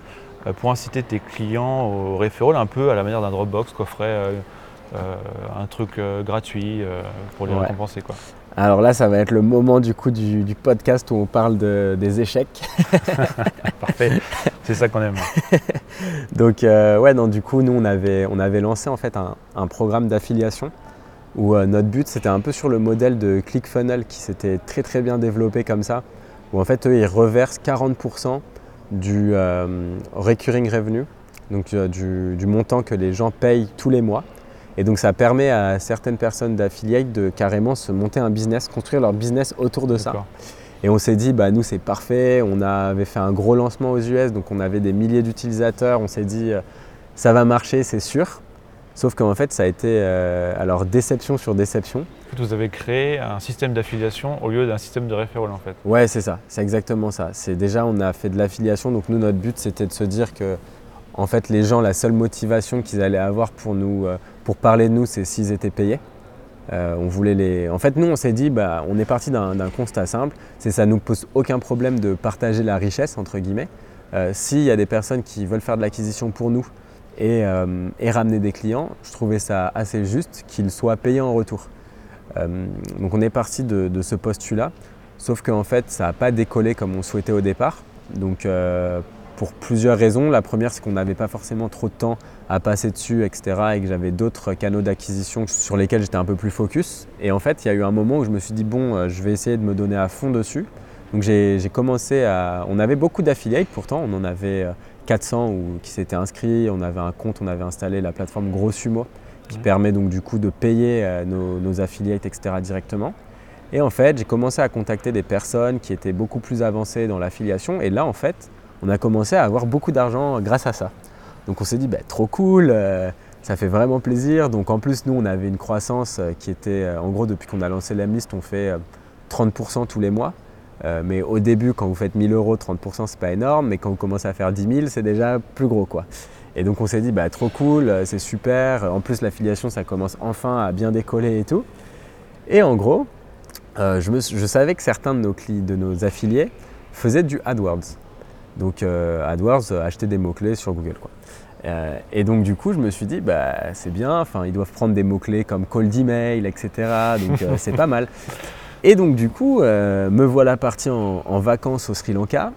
pour inciter tes clients au referral un peu à la manière d'un Dropbox qu'offrait un truc euh, gratuit euh, pour les récompenser. Quoi. Alors là, ça va être le moment du coup du, podcast où on parle des échecs. Parfait, c'est ça qu'on aime. Donc ouais, non, du coup, nous on avait, on avait lancé en fait un, programme d'affiliation où notre but c'était un peu sur le modèle de ClickFunnels qui s'était très très bien développé comme ça, où en fait eux ils reversent 40% du recurring revenue, donc du montant que les gens payent tous les mois. Et donc ça permet à certaines personnes d'affiliate de carrément se monter un business, construire leur business autour de ça. Et on s'est dit, bah, nous c'est parfait, on avait fait un gros lancement aux US, donc on avait des milliers d'utilisateurs, on s'est dit, euh, ça va marcher, c'est sûr. Sauf qu'en fait, ça a été euh, alors déception sur déception. Vous avez créé un système d'affiliation au lieu d'un système de référent en fait. Ouais, c'est ça, c'est exactement ça. C'est déjà on a fait de l'affiliation, donc nous notre but c'était de se dire que en fait les gens la seule motivation qu'ils allaient avoir pour nous euh, pour parler de nous, c'est s'ils étaient payés. Euh, on voulait les... En fait, nous, on s'est dit, bah, on est parti d'un constat simple, c'est ça nous pose aucun problème de partager la richesse, entre guillemets. Euh, s'il y a des personnes qui veulent faire de l'acquisition pour nous et, ramener des clients, je trouvais ça assez juste qu'ils soient payés en retour. donc on est parti de, de ce postulat, sauf qu'en fait, ça n'a pas décollé comme on souhaitait au départ. Donc pour plusieurs raisons. La première, c'est qu'on n'avait pas forcément trop de temps à passer dessus, etc. et que j'avais d'autres canaux d'acquisition sur lesquels j'étais un peu plus focus. Et en fait, il y a eu un moment où je me suis dit, bon, euh, je vais essayer de me donner à fond dessus. Donc j'ai commencé à... On avait beaucoup d'affiliates pourtant, on en avait 400 ou qui s'étaient inscrits, on avait un compte, on avait installé la plateforme Grossumo qui permet donc du coup de payer euh, nos, nos affiliates, etc. directement. Et en fait, j'ai commencé à contacter des personnes qui étaient beaucoup plus avancées dans l'affiliation. Et là, en fait, on a commencé à avoir beaucoup d'argent grâce à ça. Donc on s'est dit, bah, trop cool, euh, ça fait vraiment plaisir. Donc en plus, nous, on avait une croissance euh, qui était, euh, en gros, depuis qu'on a lancé l'Emlist, on fait 30% tous les mois. mais au début, quand vous faites 1000 euros, 30%, c'est pas énorme. Mais quand vous commencez à faire 10 000, c'est déjà plus gros. quoi. Et donc on s'est dit, bah, trop cool, c'est super. En plus, l'affiliation, ça commence enfin à bien décoller et tout. Et en gros, je, savais que certains de nos, de nos affiliés faisaient du AdWords. Donc euh, AdWords, euh, acheter des mots-clés sur Google. Quoi. Euh, et donc du coup, je me suis dit, bah, c'est bien, ils doivent prendre des mots-clés comme cold email, etc. Donc c'est pas mal. Et donc du coup, me voilà parti en, vacances au Sri Lanka.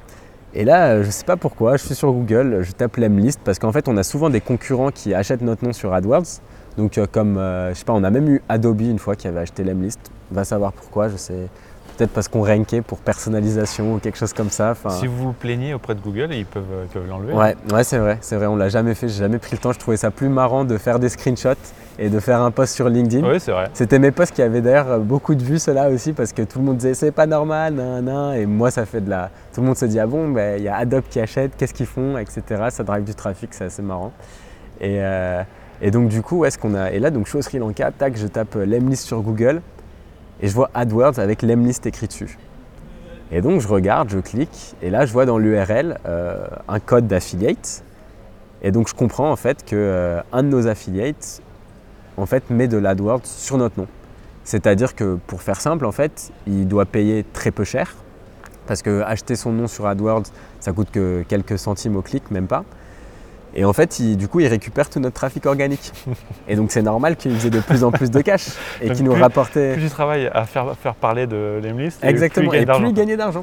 Et là, je ne sais pas pourquoi, je suis sur Google, je tape l'Emlist parce qu'en fait, on a souvent des concurrents qui achètent notre nom sur AdWords. Donc comme, je sais pas, on a même eu Adobe une fois qui avait acheté l'Emlist. Va savoir pourquoi, je sais, peut-être parce qu'on rankait pour personnalisation ou quelque chose comme ça. Si vous vous plaignez auprès de Google, ils peuvent l'enlever. Ouais, ouais c'est vrai, c'est vrai, on l'a jamais fait, j'ai jamais pris le temps. Je trouvais ça plus marrant de faire des screenshots et de faire un post sur LinkedIn. Oui, c'est vrai. C'était mes posts qui avaient d'ailleurs beaucoup de vues, cela aussi, parce que tout le monde disait c'est pas normal, nan, nan, et moi ça fait de la. Tout le monde se dit ah bon, ben, il y a Adobe qui achète, qu'est-ce qu'ils font, etc. Ça drive du trafic, c'est assez marrant. Et, euh, et donc du coup, où est-ce qu'on a. Et là, donc je suis au Sri Lanka, tac, je tape euh, l'Emlist sur Google et je vois AdWords avec l'Emlist écrit dessus. Et donc je regarde, je clique, et là je vois dans l'URL euh, un code d'affiliate. Et donc je comprends en fait que euh, un de nos affiliates en fait met de l'AdWords sur notre nom. C'est-à-dire que pour faire simple en fait, il doit payer très peu cher parce que acheter son nom sur AdWords, ça coûte que quelques centimes au clic, même pas. Et en fait, du coup, il récupère tout notre trafic organique. Et donc, c'est normal qu'il faisait de plus en plus de cash et qu'il nous rapportait. Plus tu travailles à faire, faire parler de l'Emlist, exactement, et plus il gagnait d'argent.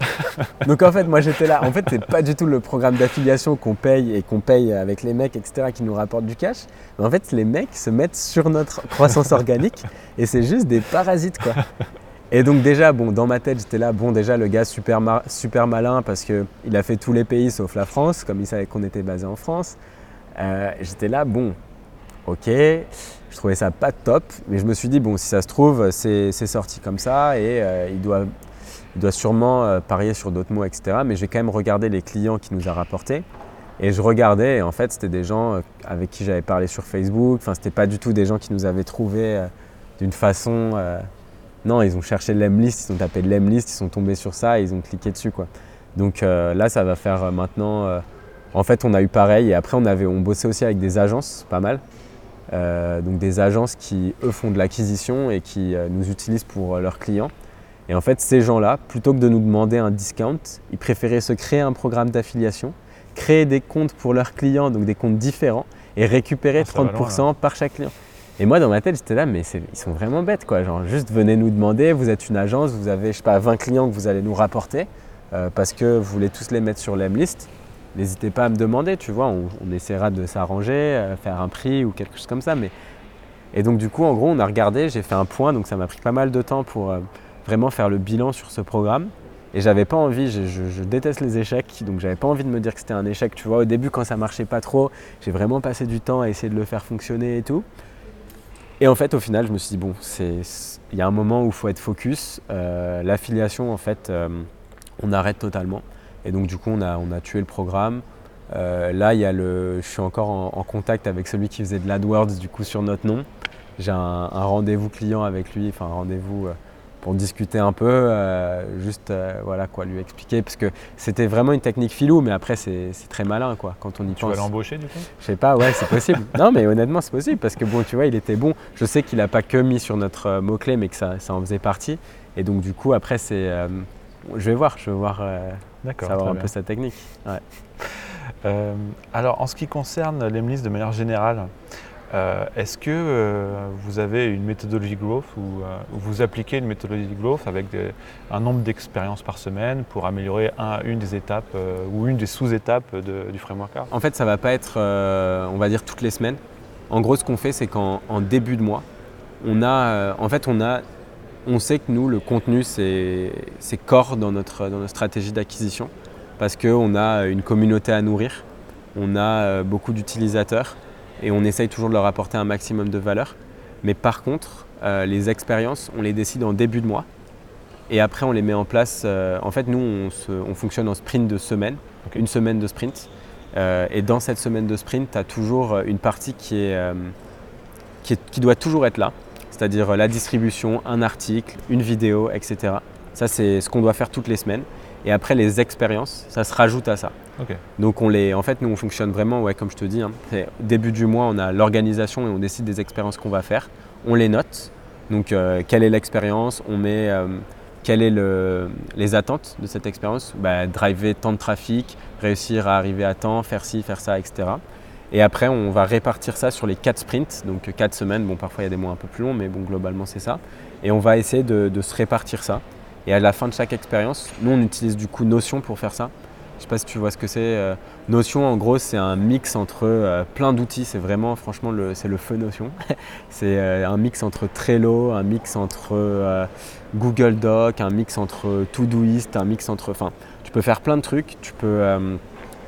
donc, en fait, moi, j'étais là. En fait, c'est pas du tout le programme d'affiliation qu'on paye et qu'on paye avec les mecs, etc., qui nous rapportent du cash. Mais en fait, les mecs se mettent sur notre croissance organique et c'est juste des parasites, quoi. Et donc déjà, bon, dans ma tête, j'étais là, bon, déjà, le gars super, super malin parce qu'il a fait tous les pays sauf la France, comme il savait qu'on était basé en France. Euh, j'étais là, bon, ok, je trouvais ça pas top, mais je me suis dit, bon, si ça se trouve, c'est sorti comme ça et euh, il, doit, il doit sûrement euh, parier sur d'autres mots, etc. Mais j'ai quand même regardé les clients qu'il nous a rapportés. Et je regardais, et en fait, c'était des gens avec qui j'avais parlé sur Facebook. Enfin, c'était pas du tout des gens qui nous avaient trouvés d'une façon. non, ils ont cherché l'Emlist, ils ont tapé l'Emlist, ils sont tombés sur ça et ils ont cliqué dessus, quoi. Donc là, ça va faire maintenant en fait, on a eu pareil et après, on, avait, on bossait aussi avec des agences, pas mal. Euh, donc des agences qui, eux, font de l'acquisition et qui euh, nous utilisent pour euh, leurs clients. Et en fait, ces gens-là, plutôt que de nous demander un discount, ils préféraient se créer un programme d'affiliation, créer des comptes pour leurs clients, donc des comptes différents, et récupérer 30% par chaque client. Et moi, dans ma tête, j'étais là, mais ils sont vraiment bêtes, quoi. Genre, juste venez nous demander, vous êtes une agence, vous avez, je sais pas, 20 clients que vous allez nous rapporter, parce que vous voulez tous les mettre sur l'Emlist n'hésitez pas à me demander, tu vois, on, essaiera de s'arranger, euh, faire un prix ou quelque chose comme ça. Mais... Et donc du coup, en gros, on a regardé, j'ai fait un point, donc ça m'a pris pas mal de temps pour euh, vraiment faire le bilan sur ce programme. Et j'avais pas envie, je, déteste les échecs, donc j'avais pas envie de me dire que c'était un échec. Tu vois, au début, quand ça marchait pas trop, j'ai vraiment passé du temps à essayer de le faire fonctionner et tout. Et en fait, au final, je me suis dit, bon, il y a un moment où il faut être focus. Euh, l'affiliation, en fait, on arrête totalement. Et donc du coup, on a, on a tué le programme. Euh, là, il y a le, je suis encore en, contact avec celui qui faisait de l'AdWords du coup sur notre nom. J'ai un, rendez-vous client avec lui, enfin un rendez-vous euh, pour discuter un peu, euh, juste voilà quoi, lui expliquer parce que c'était vraiment une technique filou, mais après c'est très malin quoi quand on y pense. Tu vas l'embaucher du coup? Je sais pas, ouais c'est possible. non mais honnêtement c'est possible parce que bon tu vois il était bon. Je sais qu'il n'a pas que mis sur notre mot clé, mais que ça, ça en faisait partie. Et donc du coup après c'est, je vais voir, je vais voir savoir un peu sa technique. Euh, alors, en ce qui concerne l'Emlist de manière générale, Est-ce que vous avez une méthodologie growth ou vous appliquez une méthodologie growth avec un nombre d'expériences par semaine pour améliorer une des étapes ou une des sous-étapes du framework art? En fait, ça ne va pas être, on va dire, toutes les semaines. En gros, ce qu'on fait, c'est qu'en début de mois, on a, en fait, on a on sait que nous, le contenu, c'est corps dans notre, dans notre stratégie d'acquisition parce qu'on a une communauté à nourrir, on a euh, beaucoup d'utilisateurs et on essaye toujours de leur apporter un maximum de valeur. Mais par contre, euh, les expériences, on les décide en début de mois et après on les met en place. Euh, en fait, nous, on, fonctionne en sprint de semaine, une semaine de sprint. et dans cette semaine de sprint, tu as toujours une partie qui, est, qui doit toujours être là c'est-à-dire la distribution, un article, une vidéo, etc. Ça, c'est ce qu'on doit faire toutes les semaines. Et après, les expériences, ça se rajoute à ça. Donc, on les, en fait, nous, on fonctionne vraiment, ouais, comme je te dis, hein, début du mois, on a l'organisation et on décide des expériences qu'on va faire. On les note. Donc, euh, quelle est l'expérience? On met euh, quelles sont le, les attentes de cette expérience? Bah, Driver tant de trafic, réussir à arriver à temps, faire ci, faire ça, etc. Et après, on va répartir ça sur les 4 sprints, donc 4 semaines. Bon, parfois il y a des mois un peu plus longs, mais bon, globalement c'est ça. Et on va essayer de, se répartir ça. Et à la fin de chaque expérience, nous on utilise du coup Notion pour faire ça. Je ne sais pas si tu vois ce que c'est. Euh, Notion, en gros, c'est un mix entre euh, plein d'outils. C'est vraiment, franchement, c'est le feu Notion. c'est euh, un mix entre Trello, un mix entre Google Doc, un mix entre Todoist, un mix entre. Enfin, tu peux faire plein de trucs. Tu peux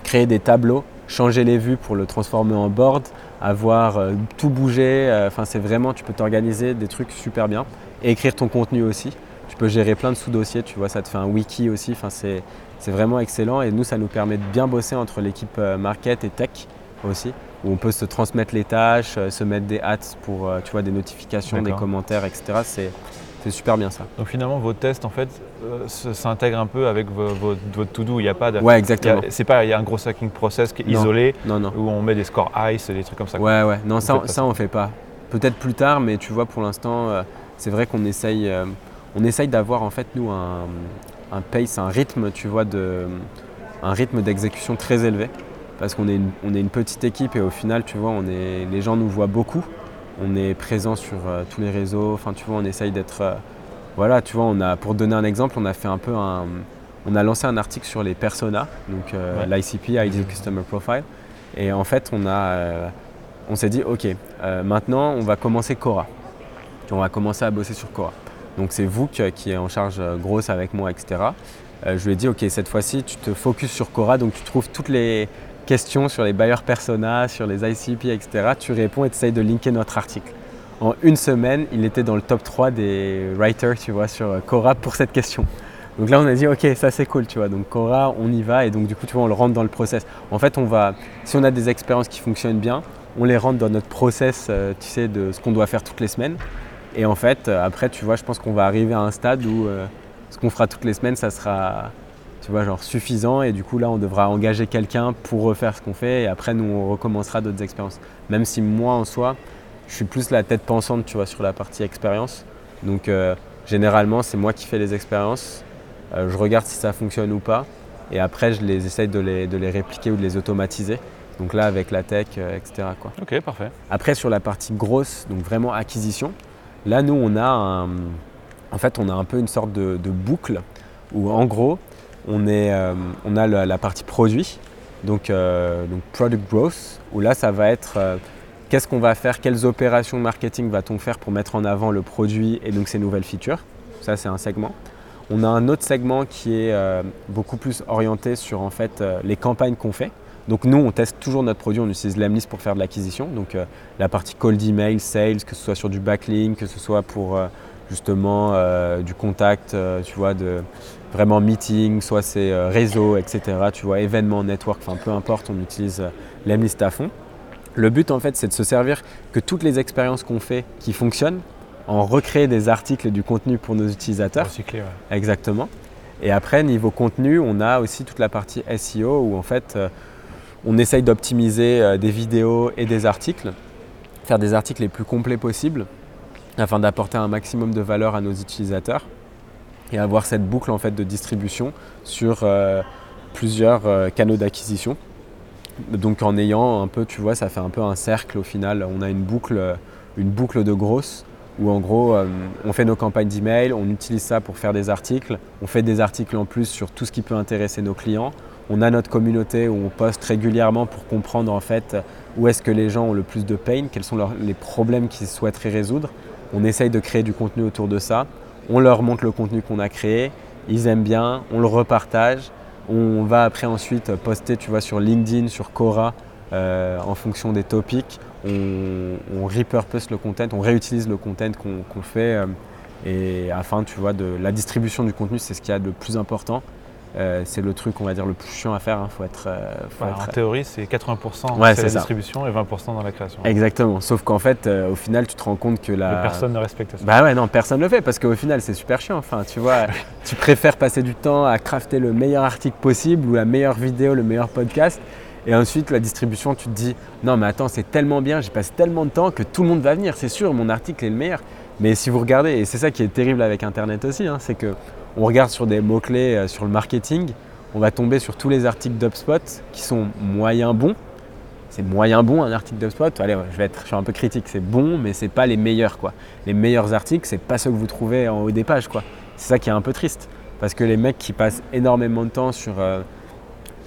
créer des tableaux changer les vues pour le transformer en board, avoir euh, tout bouger. Euh, enfin, c'est vraiment, tu peux t'organiser des trucs super bien et écrire ton contenu aussi. Tu peux gérer plein de sous-dossiers, tu vois, ça te fait un wiki aussi. Enfin, c'est, vraiment excellent et nous, ça nous permet de bien bosser entre l'équipe euh, market et tech aussi, où on peut se transmettre les tâches, se mettre des hats pour, tu vois, des notifications, des commentaires, etc. C'est, c'est super bien ça. Donc finalement, vos tests en fait euh, s'intègrent un peu avec votre to-do. Il n'y a pas de. Ouais, exactement. C'est pas il y a un gros hacking process qui est isolé non, non. où on met des scores ice, des trucs comme ça. Ouais, ouais. Non, ça, ça on fait pas. Peut-être plus tard, mais tu vois, pour l'instant, euh, c'est vrai qu'on essaye, euh, on essaye d'avoir en fait nous un, un, pace, un rythme, tu vois, de, un rythme d'exécution très élevé parce qu'on est, une, on est une petite équipe et au final, tu vois, on est, les gens nous voient beaucoup on est présent sur euh, tous les réseaux. Enfin, tu vois, on essaye d'être. Euh, voilà, tu vois, on a, pour donner un exemple, on a fait un peu un. On a lancé un article sur les personas, donc euh, l'ICP, Ideal Customer Profile. Et en fait, on, a, on s'est dit, OK, maintenant, on va commencer Cora. On va commencer à bosser sur Cora. Donc, c'est vous qui, qui est en charge grosse avec moi, etc. je lui ai dit, OK, cette fois-ci, tu te focuses sur Cora, donc tu trouves toutes les, questions sur les bailleurs persona, sur les ICP, etc., tu réponds et tu essayes de linker notre article. En une semaine, il était dans le top 3 des writers, tu vois, sur Cora pour cette question. Donc là, on a dit, ok, ça c'est cool, tu vois. Donc Cora, on y va et donc du coup, tu vois, on le rentre dans le process. En fait, on va, si on a des expériences qui fonctionnent bien, on les rentre dans notre process, euh, tu sais, de ce qu'on doit faire toutes les semaines. Et en fait, euh, après, tu vois, je pense qu'on va arriver à un stade où euh, ce qu'on fera toutes les semaines, ça sera tu vois, genre suffisant. Et du coup, là, on devra engager quelqu'un pour refaire ce qu'on fait. Et après, nous, on recommencera d'autres expériences. Même si moi, en soi, je suis plus la tête pensante, tu vois, sur la partie expérience. Donc, euh, généralement, c'est moi qui fais les expériences. Euh, je regarde si ça fonctionne ou pas. Et après, je les essaye de les, de les répliquer ou de les automatiser. Donc là, avec la tech, euh, etc. Quoi. Ok, parfait. Après, sur la partie grosse, donc vraiment acquisition, là, nous, on a un, en fait, on a un peu une sorte de, de boucle où, en gros, euh, on a la, partie produit, donc, euh, donc, product growth, où là ça va être euh, qu'est-ce qu'on va faire, quelles opérations marketing va-t-on faire pour mettre en avant le produit et donc ses nouvelles features. Ça c'est un segment. On a un autre segment qui est beaucoup plus orienté sur en fait les campagnes qu'on fait. Donc nous, on teste toujours notre produit, on utilise Lemlist pour faire de l'acquisition. Donc la partie cold email, sales, que ce soit sur du backlink, que ce soit pour justement du contact, tu vois, de, vraiment meeting, soit c'est euh, réseau, etc. Tu vois, événements, network, enfin peu importe, on utilise euh, l'Emlist à fond. Le but en fait, c'est de se servir que toutes les expériences qu'on fait qui fonctionnent, en recréer des articles et du contenu pour nos utilisateurs. Recycler, ouais. Exactement. Et après, niveau contenu, on a aussi toute la partie SEO où en fait, euh, on essaye d'optimiser des vidéos et des articles, faire des articles les plus complets possibles afin d'apporter un maximum de valeur à nos utilisateurs et avoir cette boucle en fait de distribution sur euh, plusieurs euh, canaux d'acquisition. donc en ayant un peu, tu vois, ça fait un peu un cercle au final. On a une boucle, une boucle de grosses où en gros, euh, on fait nos campagnes d'email, on utilise ça pour faire des articles, on fait des articles en plus sur tout ce qui peut intéresser nos clients. On a notre communauté où on poste régulièrement pour comprendre en fait où est-ce que les gens ont le plus de pain, quels sont les problèmes qu'ils souhaiteraient résoudre. On essaye de créer du contenu autour de ça. On leur montre le contenu qu'on a créé, ils aiment bien, on le repartage. On va après ensuite poster tu vois, sur LinkedIn, sur Quora, euh, en fonction des topics on, repurpose le content, on réutilise le content qu'on fait. Euh, et afin, tu vois, de la distribution du contenu, c'est ce qu'il y a de plus important. Euh, c'est le truc, on va dire, le plus chiant à faire. Hein. Faut être, euh, En théorie, c'est 80% ouais, la distribution et 20% dans la création. Exactement. Sauf qu'en fait, au final, tu te rends compte que la. personne ne respecte ça. Bah ouais, non, personne ne le fait parce qu'au final, c'est super chiant. Enfin, tu vois, tu préfères passer du temps à crafter le meilleur article possible ou la meilleure vidéo, le meilleur podcast et ensuite, la distribution, tu te dis, non mais attends, c'est tellement bien, j'y passe tellement de temps que tout le monde va venir, c'est sûr, mon article est le meilleur. Mais si vous regardez, et c'est ça qui est terrible avec Internet aussi, hein, c'est que on regarde sur des mots-clés euh, sur le marketing, on va tomber sur tous les articles d'UpSpot qui sont moyen bons. C'est moyen bon un article d'UpSpot. Allez, je vais être, un peu critique, c'est bon, mais c'est pas les meilleurs quoi. Les meilleurs articles, c'est pas ceux que vous trouvez en haut des pages. C'est ça qui est un peu triste, parce que les mecs qui passent énormément de temps sur euh,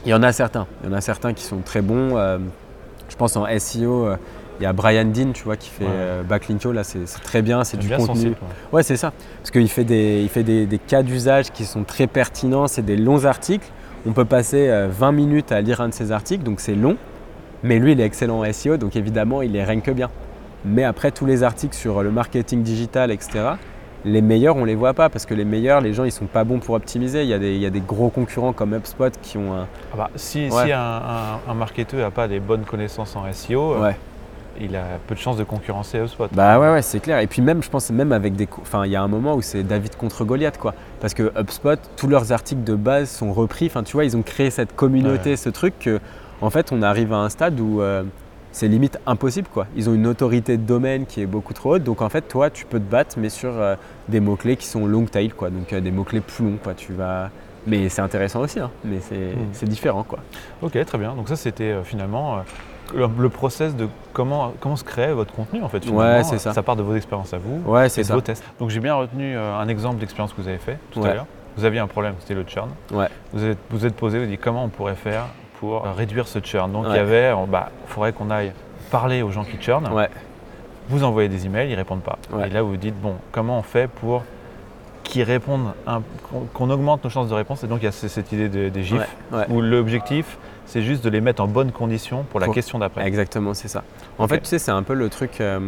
il y en a certains. Il y en a certains qui sont très bons. Euh, je pense en SEO, il y a Brian Dean, tu vois, qui fait euh, Backlinko. Là, c'est très bien, c'est du contenu. ouais, c'est ça. Parce qu'il fait des, il fait des, cas d'usage qui sont très pertinents. C'est des longs articles. On peut passer 20 minutes à lire un de ces articles, donc c'est long. Mais lui, il est excellent en SEO, donc évidemment, il les que bien. Mais après, tous les articles sur le marketing digital, etc., les meilleurs, on ne les voit pas parce que les meilleurs, les gens, ils sont pas bons pour optimiser. Il y a des, il y a des gros concurrents comme HubSpot qui ont un. Ah bah, si, si un, un, marketeur n'a pas des bonnes connaissances en SEO, euh, il a peu de chances de concurrencer HubSpot. Bah ouais, ouais c'est clair. Et puis même, je pense, même avec des. Enfin, il y a un moment où c'est David contre Goliath, quoi. Parce que HubSpot, tous leurs articles de base sont repris. Enfin, tu vois, ils ont créé cette communauté, ce truc que, en fait, on arrive à un stade où. Euh, c'est limite impossible quoi. Ils ont une autorité de domaine qui est beaucoup trop haute, donc en fait toi tu peux te battre mais sur euh, des mots clés qui sont long tail quoi, donc euh, des mots clés plus longs quoi. Tu vas, mais c'est intéressant aussi, hein. mais c'est différent quoi. Ok très bien, donc ça c'était euh, finalement le, process de comment, comment se crée votre contenu en fait. Ouais c'est ça. Ça part de vos expériences à vous, ouais, c'est de vos tests. Donc j'ai bien retenu un exemple d'expérience que vous avez fait tout à l'heure. Vous aviez un problème, c'était le churn. Ouais. Vous êtes, vous êtes posé, vous avez dit comment on pourrait faire pour réduire ce churn? Donc il y avait, bah, faudrait qu'on aille parler aux gens qui churnent. Vous envoyez des emails, ils répondent pas. Et là vous vous dites bon, comment on fait pour qu'ils répondent, qu'on augmente nos chances de réponse? Et donc il y a cette idée des GIFs où l'objectif c'est juste de les mettre en bonne condition pour la question d'après. Exactement, c'est ça. En fait, tu sais, c'est un peu le truc. Euh,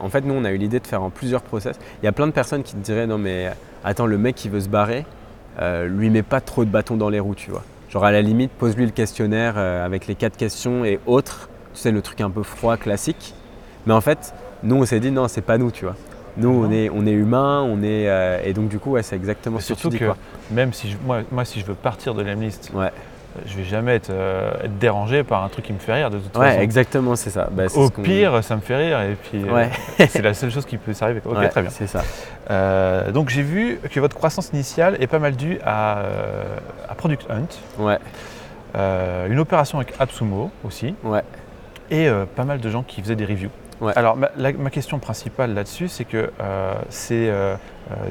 en fait, nous, on a eu l'idée de faire en plusieurs process. Il y a plein de personnes qui te diraient non, mais attends, le mec qui veut se barrer, euh, lui met pas trop de bâtons dans les roues, tu vois. Genre à la limite, pose-lui le questionnaire euh, avec les quatre questions et autres. Tu sais, le truc un peu froid, classique. Mais en fait, nous, on s'est dit non, c'est pas nous, tu vois. Nous, on est, on est humain, on est euh, et donc du coup, ouais, c'est exactement ce que tu dis. Surtout que même si je, moi, moi, si je veux partir de l'Emlist, ouais je vais jamais être, euh, être, dérangé par un truc qui me fait rire de toute ouais, exactement, c'est ça. Bah, Au pire, ça me fait rire et puis euh, c'est la seule chose qui peut s'arriver. Ok, très bien. C'est ça. Euh, donc j'ai vu que votre croissance initiale est pas mal due à, à Product Hunt. Ouais. une opération avec Absumo aussi. Ouais. Et pas mal de gens qui faisaient des reviews. Ouais. Alors ma, ma, question principale là-dessus, c'est que c'est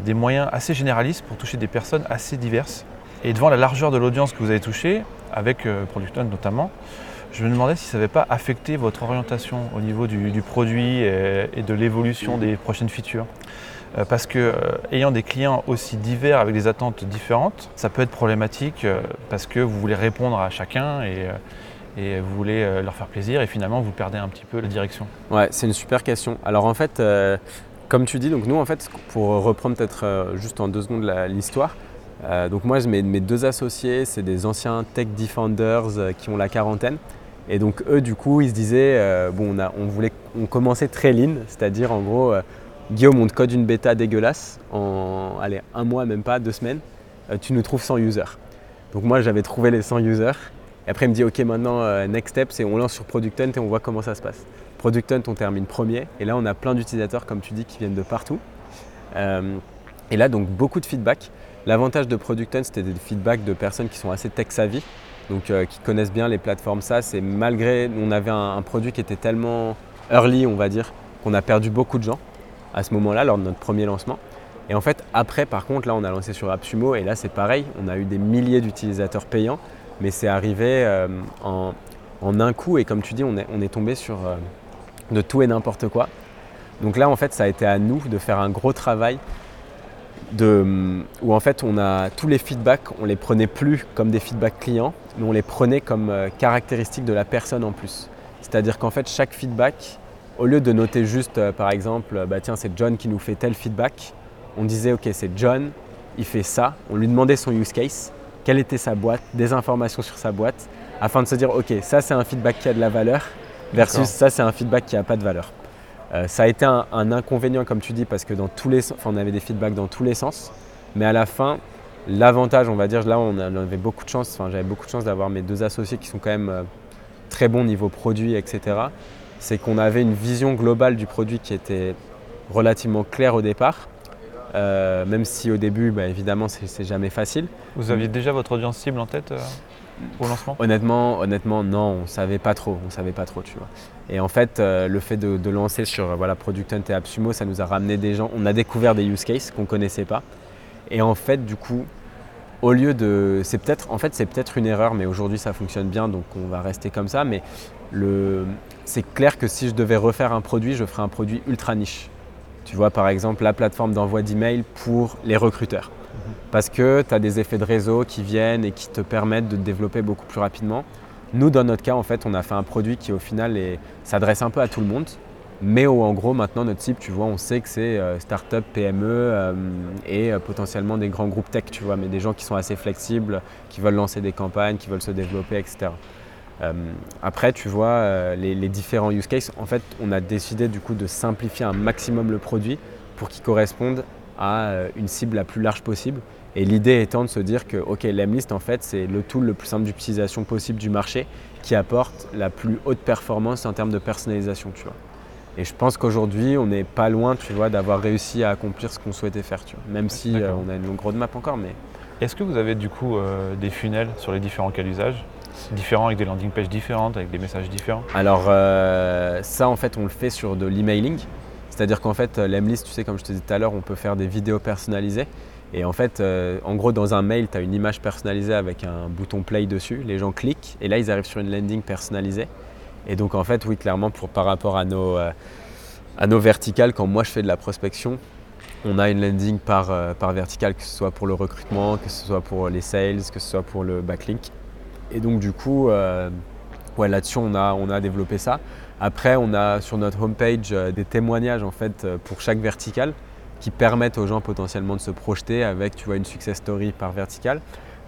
des moyens assez généralistes pour toucher des personnes assez diverses. Et devant la largeur de l'audience que vous avez touchée, avec euh, Product notamment, je me demandais si ça n'avait pas affecté votre orientation au niveau du, produit et, de l'évolution des prochaines features. Euh, parce que euh, ayant des clients aussi divers avec des attentes différentes, ça peut être problématique parce que vous voulez répondre à chacun et, et vous voulez leur faire plaisir et finalement vous perdez un petit peu la direction. Ouais, c'est une super question. Alors en fait, comme tu dis, donc nous en fait, pour reprendre peut-être juste en deux secondes l'histoire, euh, donc moi, mes, mes deux associés, c'est des anciens tech defenders euh, qui ont la quarantaine. Et donc eux, du coup, ils se disaient, euh, bon, on, voulait, on commençait très lean, c'est-à-dire en gros, Guillaume, on te code une bêta dégueulasse en allez, un mois, même pas, deux semaines, tu nous trouves 100 users. Donc moi, j'avais trouvé les 100 users. Et après, il me dit, ok, maintenant, next step, c'est on lance sur Product Hunt et on voit comment ça se passe. Product Hunt, on termine premier. Et là, on a plein d'utilisateurs, comme tu dis, qui viennent de partout. et là, donc, beaucoup de feedback. L'avantage de Product c'était des feedbacks de personnes qui sont assez tech savvy. donc qui connaissent bien les plateformes SaaS. Et malgré, on avait un, produit qui était tellement early, on va dire, qu'on a perdu beaucoup de gens à ce moment-là, lors de notre premier lancement. Et en fait, après, par contre, là, on a lancé sur AppSumo et là, c'est pareil. On a eu des milliers d'utilisateurs payants, mais c'est arrivé en, un coup. Et comme tu dis, on est, on est tombé sur de tout et n'importe quoi. Donc là, en fait, ça a été à nous de faire un gros travail de, où en fait, on a tous les feedbacks, on les prenait plus comme des feedbacks clients, mais on les prenait comme euh, caractéristiques de la personne en plus. C'est-à-dire qu'en fait, chaque feedback, au lieu de noter juste, euh, par exemple, bah tiens, c'est John qui nous fait tel feedback, on disait, ok, c'est John, il fait ça, on lui demandait son use case, quelle était sa boîte, des informations sur sa boîte, afin de se dire, ok, ça c'est un feedback qui a de la valeur, versus ça c'est un feedback qui n'a pas de valeur. Euh, ça a été un, inconvénient, comme tu dis, parce que dans tous les, on avait des feedbacks dans tous les sens. Mais à la fin, l'avantage, on va dire, là, on avait beaucoup de chance. Enfin, j'avais beaucoup de chance d'avoir mes deux associés qui sont quand même euh, très bons niveau produit, etc. C'est qu'on avait une vision globale du produit qui était relativement claire au départ. Euh, même si au début, bah, évidemment, c'est jamais facile. Vous aviez déjà votre audience cible en tête au lancement Honnêtement, honnêtement, non, on savait pas trop, on savait pas trop. Et en fait, euh, le fait de, lancer sur voilà, Product Hunt et AppSumo, ça nous a ramené des gens. On a découvert des use cases qu'on connaissait pas. Et en fait, du coup, au lieu de, c'est peut-être, en fait, c'est peut-être une erreur, mais aujourd'hui ça fonctionne bien, donc on va rester comme ça. Mais c'est clair que si je devais refaire un produit, je ferais un produit ultra niche. Tu vois, par exemple, la plateforme d'envoi d'email pour les recruteurs parce que tu as des effets de réseau qui viennent et qui te permettent de te développer beaucoup plus rapidement. Nous, dans notre cas, en fait, on a fait un produit qui, au final, s'adresse un peu à tout le monde. Mais en gros, maintenant, notre cible, tu vois, on sait que c'est euh, start-up, PME euh, et euh, potentiellement des grands groupes tech, tu vois, mais des gens qui sont assez flexibles, qui veulent lancer des campagnes, qui veulent se développer, etc. après, tu vois, les, les, différents use cases, en fait, on a décidé du coup de simplifier un maximum le produit pour qu'il corresponde à une cible la plus large possible et l'idée étant de se dire que ok, l'Emlist en fait c'est le tool le plus simple d'utilisation possible du marché qui apporte la plus haute performance en termes de personnalisation, tu vois. Et je pense qu'aujourd'hui on n'est pas loin, tu vois, d'avoir réussi à accomplir ce qu'on souhaitait faire, tu vois. Même si euh, on a une longue roadmap encore, mais. Est-ce que vous avez du coup euh, des funnels sur les différents cas d'usage? Différents avec des landing pages différentes, avec des messages différents? Alors euh, ça en fait on le fait sur de l'emailing. C'est-à-dire qu'en fait l'Emlist, tu sais comme je te disais tout à l'heure, on peut faire des vidéos personnalisées. Et en fait, euh, en gros, dans un mail, tu as une image personnalisée avec un bouton play dessus. Les gens cliquent et là, ils arrivent sur une landing personnalisée. Et donc, en fait, oui, clairement, pour, par rapport à nos, euh, verticales, quand moi je fais de la prospection, on a une landing par, euh, par verticale, que ce soit pour le recrutement, que ce soit pour les sales, que ce soit pour le backlink. Et donc, du coup, ouais, là-dessus, on a, on a développé ça. Après, on a sur notre homepage des témoignages en fait, pour chaque verticale qui permettent aux gens potentiellement de se projeter avec tu vois, une success story par verticale.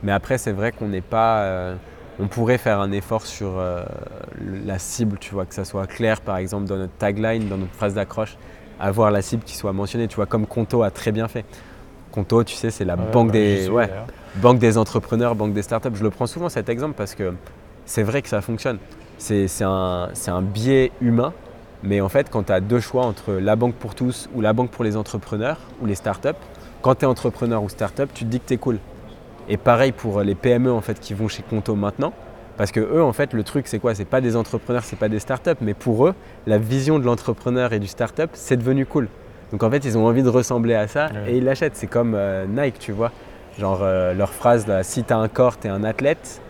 Mais après, c'est vrai qu'on n'est pas. Euh, on pourrait faire un effort sur euh, la cible, tu vois, que ça soit clair par exemple dans notre tagline, dans notre phrase d'accroche, avoir la cible qui soit mentionnée, tu vois, comme Conto a très bien fait. Conto, tu sais, c'est la banque, des, ouais, banque des entrepreneurs, banque des startups. Je le prends souvent cet exemple parce que c'est vrai que ça fonctionne. C'est un, un biais humain mais en fait, quand tu as deux choix entre la banque pour tous ou la banque pour les entrepreneurs ou les startups, quand tu es entrepreneur ou startup, tu te dis que tu es cool. Et pareil pour les PME en fait qui vont chez Conto maintenant, parce que eux en fait le truc c'est quoi? C'est pas des entrepreneurs, c'est pas des startups, mais pour eux, la vision de l'entrepreneur et du startup, c'est devenu cool. Donc en fait, ils ont envie de ressembler à ça et ils l'achètent. C'est comme euh, Nike, tu vois. Genre euh, leur phrase là, si tu as un corps, tu es un athlète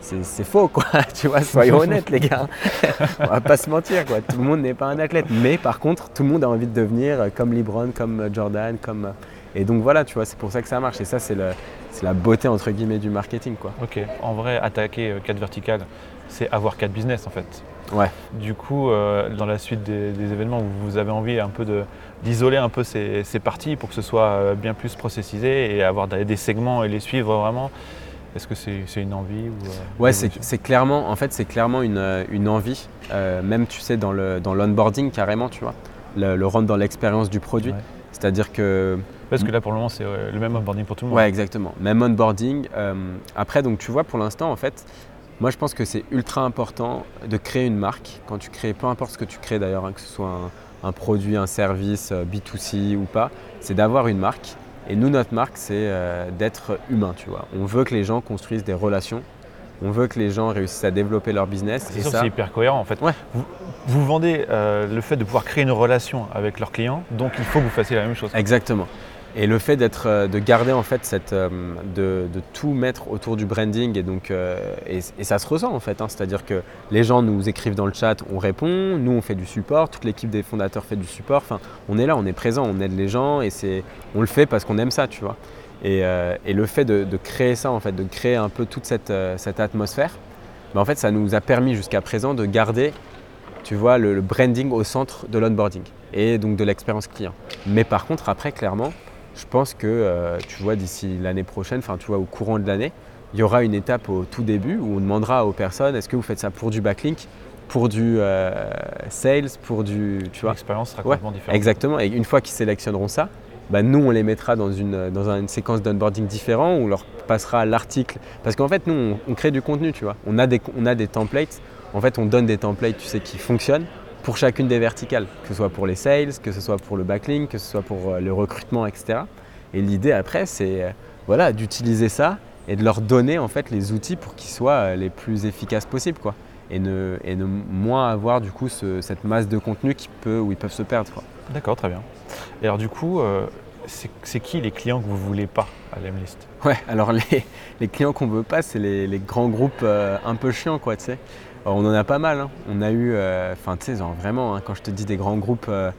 c'est faux, quoi. tu vois, soyons honnêtes, les gars. On va pas se mentir, quoi. Tout le monde n'est pas un athlète. Mais par contre, tout le monde a envie de devenir comme LeBron, comme Jordan, comme. Et donc voilà, tu vois, c'est pour ça que ça marche. Et ça, c'est la beauté, entre guillemets, du marketing, quoi. Ok. En vrai, attaquer 4 euh, verticales, c'est avoir 4 business, en fait. Ouais. Du coup, euh, dans la suite des, événements, vous avez envie un peu d'isoler un peu ces, ces, parties pour que ce soit euh, bien plus processisé et avoir des segments et les suivre vraiment est-ce que c'est une envie ou, euh, Ouais, c'est clairement, en fait, c'est clairement une, euh, une envie. Euh, même, tu sais, dans l'onboarding dans carrément, tu vois, le, le rendre dans l'expérience du produit. C'est-à-dire que. Parce que là, pour le moment, c'est le même onboarding pour tout le monde. Ouais, exactement. Même onboarding. après, donc, tu vois, pour l'instant, en fait, moi, je pense que c'est ultra important de créer une marque. Quand tu crées, peu importe ce que tu crées d'ailleurs, hein, que ce soit un, un, produit, un service, B2C ou pas, c'est d'avoir une marque et nous, notre marque, c'est euh, d'être humain, tu vois. On veut que les gens construisent des relations On veut que les gens réussissent à développer leur business. C'est c'est hyper cohérent en fait. Vous, vous vendez euh, le fait de pouvoir créer une relation avec leurs clients, donc il faut que vous fassiez la même chose. Exactement. Et le fait d'être, euh, de garder en fait cette, euh, de, tout mettre autour du branding et donc et, ça se ressent en fait. Hein. C'est-à-dire que les gens nous écrivent dans le chat, on répond, nous on fait du support, toute l'équipe des fondateurs fait du support. Enfin, on est là, on est présent, on aide les gens et c'est, on le fait parce qu'on aime ça, tu vois. Et, le fait de, créer ça en fait, de créer un peu toute cette, cette atmosphère, ben, en fait ça nous a permis jusqu'à présent de garder tu vois, le, branding au centre de l'onboarding et donc de l'expérience client. Mais par contre, après, clairement, je pense que, euh, tu vois, d'ici l'année prochaine, enfin, tu vois, au courant de l'année, il y aura une étape au tout début où on demandera aux personnes est-ce que vous faites ça pour du backlink, pour du euh, sales, pour du. Tu vois? L'expérience sera complètement différente. Exactement. Et une fois qu'ils sélectionneront ça, bah, nous, on les mettra dans une, dans une séquence d'onboarding différent où on leur passera l'article. Parce qu'en fait, nous, on, on, crée du contenu, tu vois. On a des, on a des templates en fait, on donne des templates, tu sais, qui fonctionnent pour chacune des verticales, que ce soit pour les sales, que ce soit pour le backlink, que ce soit pour euh, le recrutement, etc. Et l'idée après, c'est euh, voilà, d'utiliser ça et de leur donner en fait les outils pour qu'ils soient euh, les plus efficaces possibles, quoi. Et ne, et ne moins avoir du coup cette masse de contenu qui peut, où ils peuvent se perdre. D'accord, très bien. Et alors du coup, c'est qui les clients que vous voulez pas à l'Emlist? Ouais, alors les, les clients qu'on veut pas, c'est les, les, grands groupes un peu chiants, quoi, tu sais on en a pas mal. Hein. On a eu, euh, enfin, tu sais, vraiment, hein, quand je te dis des grands groupes, euh,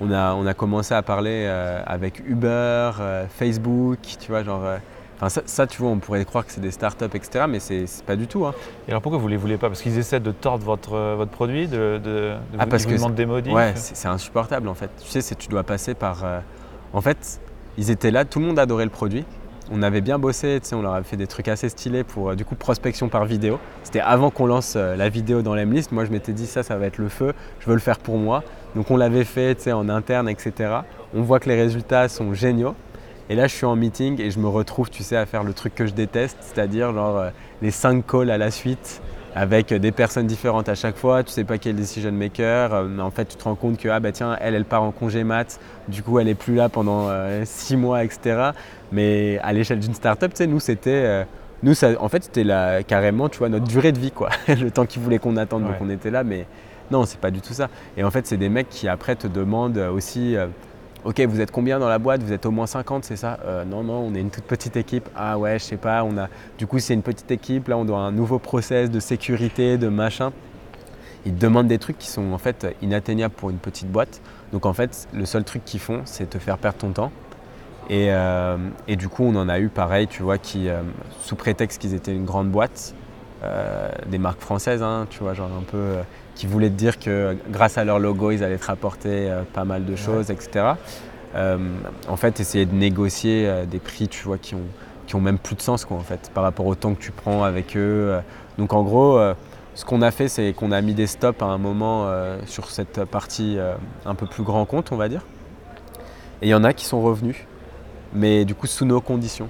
on, a, on a commencé à parler euh, avec Uber, Facebook, tu vois, genre. Enfin, ça, tu vois, on pourrait croire que c'est des startups, etc., mais c'est pas du tout. Hein. Et alors pourquoi vous les voulez pas? Parce qu'ils essaient de tordre votre, votre produit, de, de, ah, vous, parce que des modifs Ouais, c'est insupportable en fait. Tu sais, tu dois passer par. en fait, ils étaient là, tout le monde adorait le produit on avait bien bossé, on leur avait fait des trucs assez stylés pour euh, du coup prospection par vidéo. C'était avant qu'on lance euh, la vidéo dans l'Emlist. Moi, je m'étais dit ça, ça va être le feu. Je veux le faire pour moi. Donc, on l'avait fait, en interne, etc. On voit que les résultats sont géniaux. Et là, je suis en meeting et je me retrouve, tu sais, à faire le truc que je déteste, c'est-à-dire genre euh, les 5 calls à la suite avec des personnes différentes à chaque fois. Tu sais pas quel decision maker. Euh, en fait, tu te rends compte que ah bah tiens, elle, elle part en congé mat. Du coup, elle est plus là pendant euh, six mois, etc. Mais à l'échelle d'une startup, tu sais, nous c'était euh, nous, ça, en fait, c'était là carrément, tu vois, notre durée de vie, quoi. le temps qu'ils voulaient qu'on attende, donc on était là, mais non, c'est pas du tout ça. Et en fait, c'est des mecs qui après te demandent aussi Ok, vous êtes combien dans la boîte? Vous êtes au moins 50, c'est ça? Euh, Non, non, on est une toute petite équipe. Ah ouais, je sais pas. On a, du coup, c'est une petite équipe. Là, on doit un nouveau process de sécurité, de machin. Ils demandent des trucs qui sont en fait inatteignables pour une petite boîte. Donc en fait, le seul truc qu'ils font, c'est te faire perdre ton temps. Et, euh, du coup, on en a eu pareil, tu vois, qui, euh, sous prétexte qu'ils étaient une grande boîte, des marques françaises, hein, tu vois, genre un peu qui voulaient dire que grâce à leur logo, ils allaient te rapporter euh, pas mal de choses, etc. Euh, en fait, essayer de négocier euh, des prix, tu vois, qui ont, qui ont même plus de sens, quoi, en fait, par rapport au temps que tu prends avec eux. Donc, en gros, ce qu'on a fait, c'est qu'on a mis des stops à un moment sur cette partie un peu plus grand compte, on va dire. Et il y en a qui sont revenus, mais du coup sous nos conditions.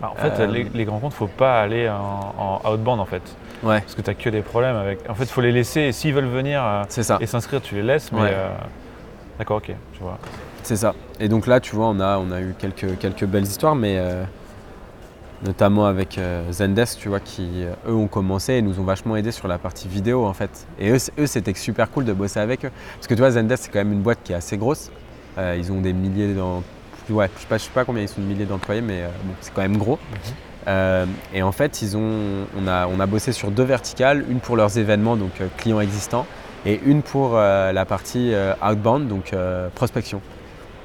Bah, en fait, les, grands comptes, il ne faut pas aller en, en outbound en fait. Parce que tu n'as que des problèmes avec. En fait, il faut les laisser. S'ils veulent venir euh, et s'inscrire, tu les laisses. Mais euh, d'accord, ok, tu vois. C'est ça. Et donc là, tu vois, on a, on a eu quelques, quelques belles histoires, mais euh, notamment avec Zendesk, tu vois, qui eux ont commencé et nous ont vachement aidé sur la partie vidéo en fait. Et eux, eux c'était super cool de bosser avec eux. Parce que tu vois, Zendesk, c'est quand même une boîte qui est assez grosse. ils ont des milliers. Ouais, je sais pas, sais pas combien ils sont de milliers d'employés, mais c'est quand même gros. Mhm. Euh, et en fait, ils ont, on, a, on a bossé sur deux verticales, une pour leurs événements, donc euh, clients existants, et une pour euh, la partie outbound, donc prospection.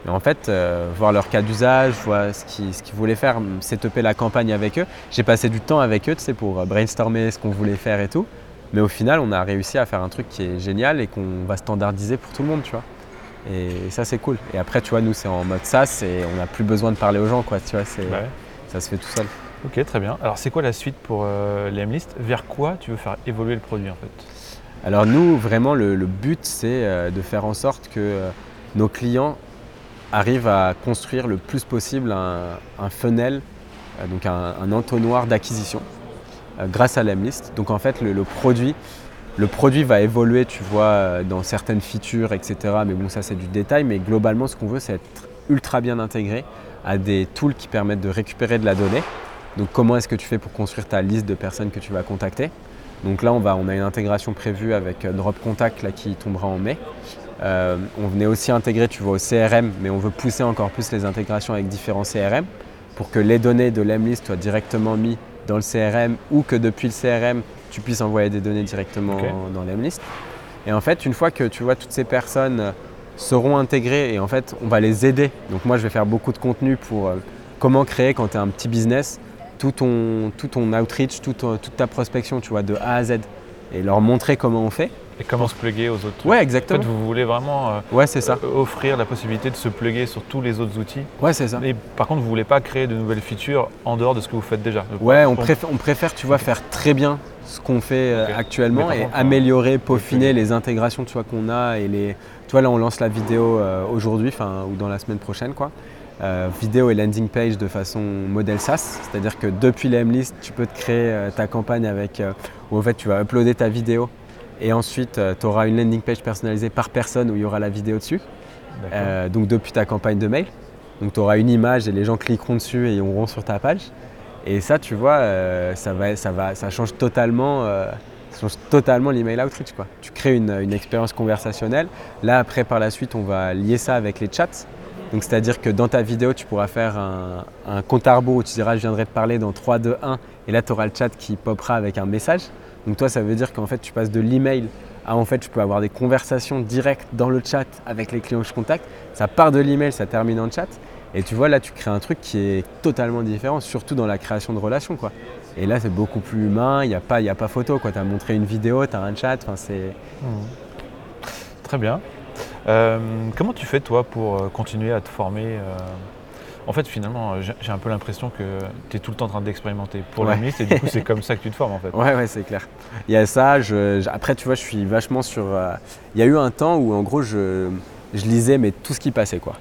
Et en fait, voir leur cas d'usage, voir ce qu'ils voulaient faire, setuper la campagne avec eux. J'ai passé du temps avec eux, pour brainstormer ce qu'on voulait faire et tout. Mais au final, on a réussi à faire un truc qui est génial et qu'on va standardiser pour tout le monde, tu vois. Et ça, c'est cool. Et après, tu vois, nous, c'est en mode SaaS et on n'a plus besoin de parler aux gens, quoi. Tu vois, ça se fait tout seul. Ok, très bien. Alors, c'est quoi la suite pour euh, l'Emlist Vers quoi tu veux faire évoluer le produit en fait? Alors, nous, vraiment, le, but, c'est euh, de faire en sorte que euh, nos clients arrivent à construire le plus possible un, funnel, donc un, entonnoir d'acquisition grâce à l'Emlist. Donc, en fait, le, produit. Le produit va évoluer, tu vois, dans certaines features, etc. Mais bon, ça c'est du détail. Mais globalement, ce qu'on veut, c'est être ultra bien intégré à des tools qui permettent de récupérer de la donnée Donc comment est-ce que tu fais pour construire ta liste de personnes que tu vas contacter? Donc là, on, va, on a une intégration prévue avec euh, Drop Contact là, qui tombera en mai. Euh, on venait aussi intégrer, tu vois, au CRM, mais on veut pousser encore plus les intégrations avec différents CRM pour que les données de l'Emlist soient directement mises dans le CRM ou que depuis le CRM, tu puisses envoyer des données directement dans l'Emlist. Et en fait, une fois que tu vois toutes ces personnes euh, seront intégrées et en fait, on va les aider. Donc moi, je vais faire beaucoup de contenu pour euh, comment créer quand tu es un petit business tout ton, tout ton outreach, tout ton- toute ta prospection, tu vois, de A à Z et leur montrer comment on fait. Et comment se plugger aux autres trucs. Ouais, En fait, exactement. vous voulez vraiment euh, Ouais, c'est ça. euh, offrir la possibilité de se plugger sur tous les autres outils. Ouais, c'est ça. Et par contre, vous voulez pas créer de nouvelles features en dehors de ce que vous faites déjà. Ouais, on préfère, on préfère, tu vois, faire très bien ce qu'on fait euh, actuellement et contre, améliorer, peaufiner les intégrations, tu vois, qu'on a et les. Tu vois, là, on lance la vidéo euh, aujourd'hui, enfin, ou dans la semaine prochaine, quoi. Euh, vidéo et landing page de façon modèle SaaS, c'est-à-dire que depuis la list, tu peux te créer euh, ta campagne avec, euh, où en fait, tu vas uploader ta vidéo et ensuite, tu auras une landing page personnalisée par personne où il y aura la vidéo dessus. donc depuis ta campagne de mail. Donc tu auras une image et les gens cliqueront dessus et ils iront sur ta page. Et ça, tu vois, ça, va, ça, va, ça change totalement, change totalement l'email outreach. Quoi. Tu crées une, une expérience conversationnelle. Là, après, par la suite, on va lier ça avec les chats. Donc c'est-à-dire que dans ta vidéo, tu pourras faire un, compte à où tu diras je viendrai te parler dans 3, 2, 1 et là tu auras le chat qui popera avec un message. Donc toi ça veut dire qu'en fait tu passes de l'email à en fait tu peux avoir des conversations directes dans le chat avec les clients que je contacte. Ça part de l'email, ça termine en chat. Et tu vois là tu crées un truc qui est totalement différent, surtout dans la création de relations quoi. Et là c'est beaucoup plus humain, il n'y a, pas- a pas photo. Tu as montré une vidéo, tu as un chat, enfin c'est... Mhm. Très bien. Euh, comment tu fais toi pour euh, continuer à te former euh, En fait, finalement, j'ai un peu l'impression que tu es tout le temps en train d'expérimenter pour Ouais. la liste et du coup, c'est comme ça que tu te formes en fait. Ouais, ouais, c'est clair. Il y a ça. je- après, tu vois, je suis vachement sur. euh, il y a eu un temps où, en gros, je, je lisais mais tout ce qui passait, quoi.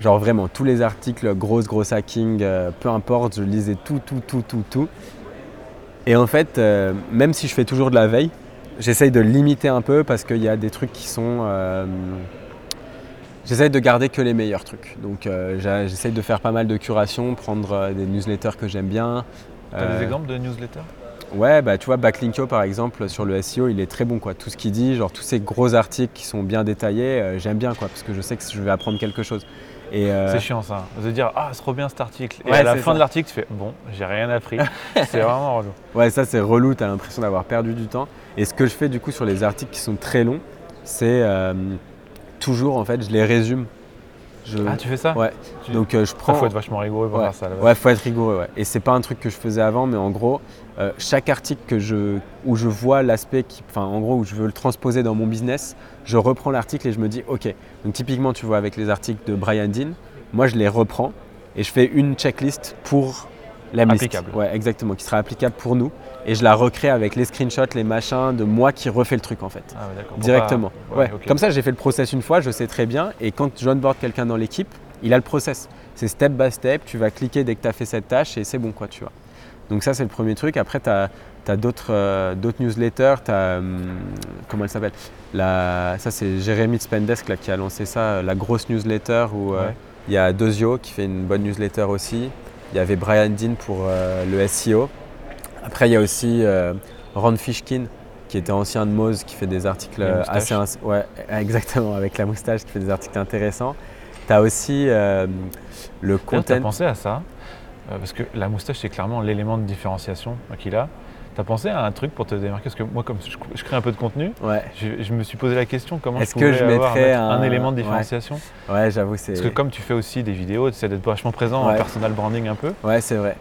Genre vraiment tous les articles, grosse, grosse hacking, euh, peu importe, je lisais tout, tout, tout, tout, tout. Et en fait, euh, même si je fais toujours de la veille, j'essaye de limiter un peu parce qu'il y a des trucs qui sont. euh, J'essaye de garder que les meilleurs trucs. Donc, euh, j'essaye de faire pas mal de curation, prendre euh, des newsletters que j'aime bien. Tu as Euh, des exemples de newsletters? Ouais, bah tu vois, Backlinkio par exemple sur le SEO, il est très bon quoi. Tout ce qu'il dit, genre tous ces gros articles qui sont bien détaillés, euh, j'aime bien quoi, parce que je sais que je vais apprendre quelque chose. Euh, C'est chiant ça. De dire Ah, c'est trop bien cet article. Et Ouais, à la fin ça. de l'article, tu fais Bon, j'ai rien appris. c'est vraiment relou. ouais, ça c'est relou, t'as l'impression d'avoir perdu du temps. Et ce que je fais du coup sur les articles qui sont très longs, c'est euh, toujours en fait, je les résume. Je- Ah, tu fais ça? Ouais. Tu- Donc euh, je Ça, prends. faut être vachement rigoureux pour Ouais. faire ça. là-bas. Ouais, faut être rigoureux. Ouais. Et c'est pas un truc que je faisais avant, mais en gros, euh, chaque article que je, où je vois l'aspect, enfin en gros où je veux le transposer dans mon business, je reprends l'article et je me dis, ok. Donc typiquement, tu vois avec les articles de Brian Dean, moi je les reprends et je fais une checklist pour la. Applicable. Ouais, exactement, qui sera applicable pour nous. Et je la recrée avec les screenshots, les machins de moi qui refais le truc en fait. Ah, Directement. pas- Ouais. Comme ça, j'ai fait le process une fois, je sais très bien. Et quand j'onboard quelqu'un dans l'équipe, il a le process. C'est step by step, tu vas cliquer dès que tu as fait cette tâche et c'est bon, quoi, tu vois. Donc ça, c'est le premier truc. Après, tu as, d'autres euh, d'autres newsletters. Tu as, comment elle s'appelle? Ça, c'est Jérémy de Spendesk là, qui a lancé ça, euh, la grosse newsletter où euh, Ouais. il y a Dozio qui fait une bonne newsletter aussi. Il y avait Brian Dean pour euh, le SEO. Après, il y a aussi Ron Fishkin qui était ancien de Moz, qui fait des articles assez... Ouais, exactement, avec la moustache, qui fait des articles intéressants. Tu as aussi le D'ailleurs, tu as content. pensé à ça euh, Parce que la moustache, c'est clairement l'élément de différenciation qu'il a. Tu as pensé à un truc pour te démarquer? Parce que moi, comme je, je crée un peu de contenu, Ouais, je, je me suis posé la question comment Est-ce je que je avoir mettrais un, un- élément de différenciation? ouais j'avoue, c'est. Parce que comme tu fais aussi des vidéos, tu essaies d'être vachement présent en Ouais. personal branding un peu. Ouais, c'est vrai.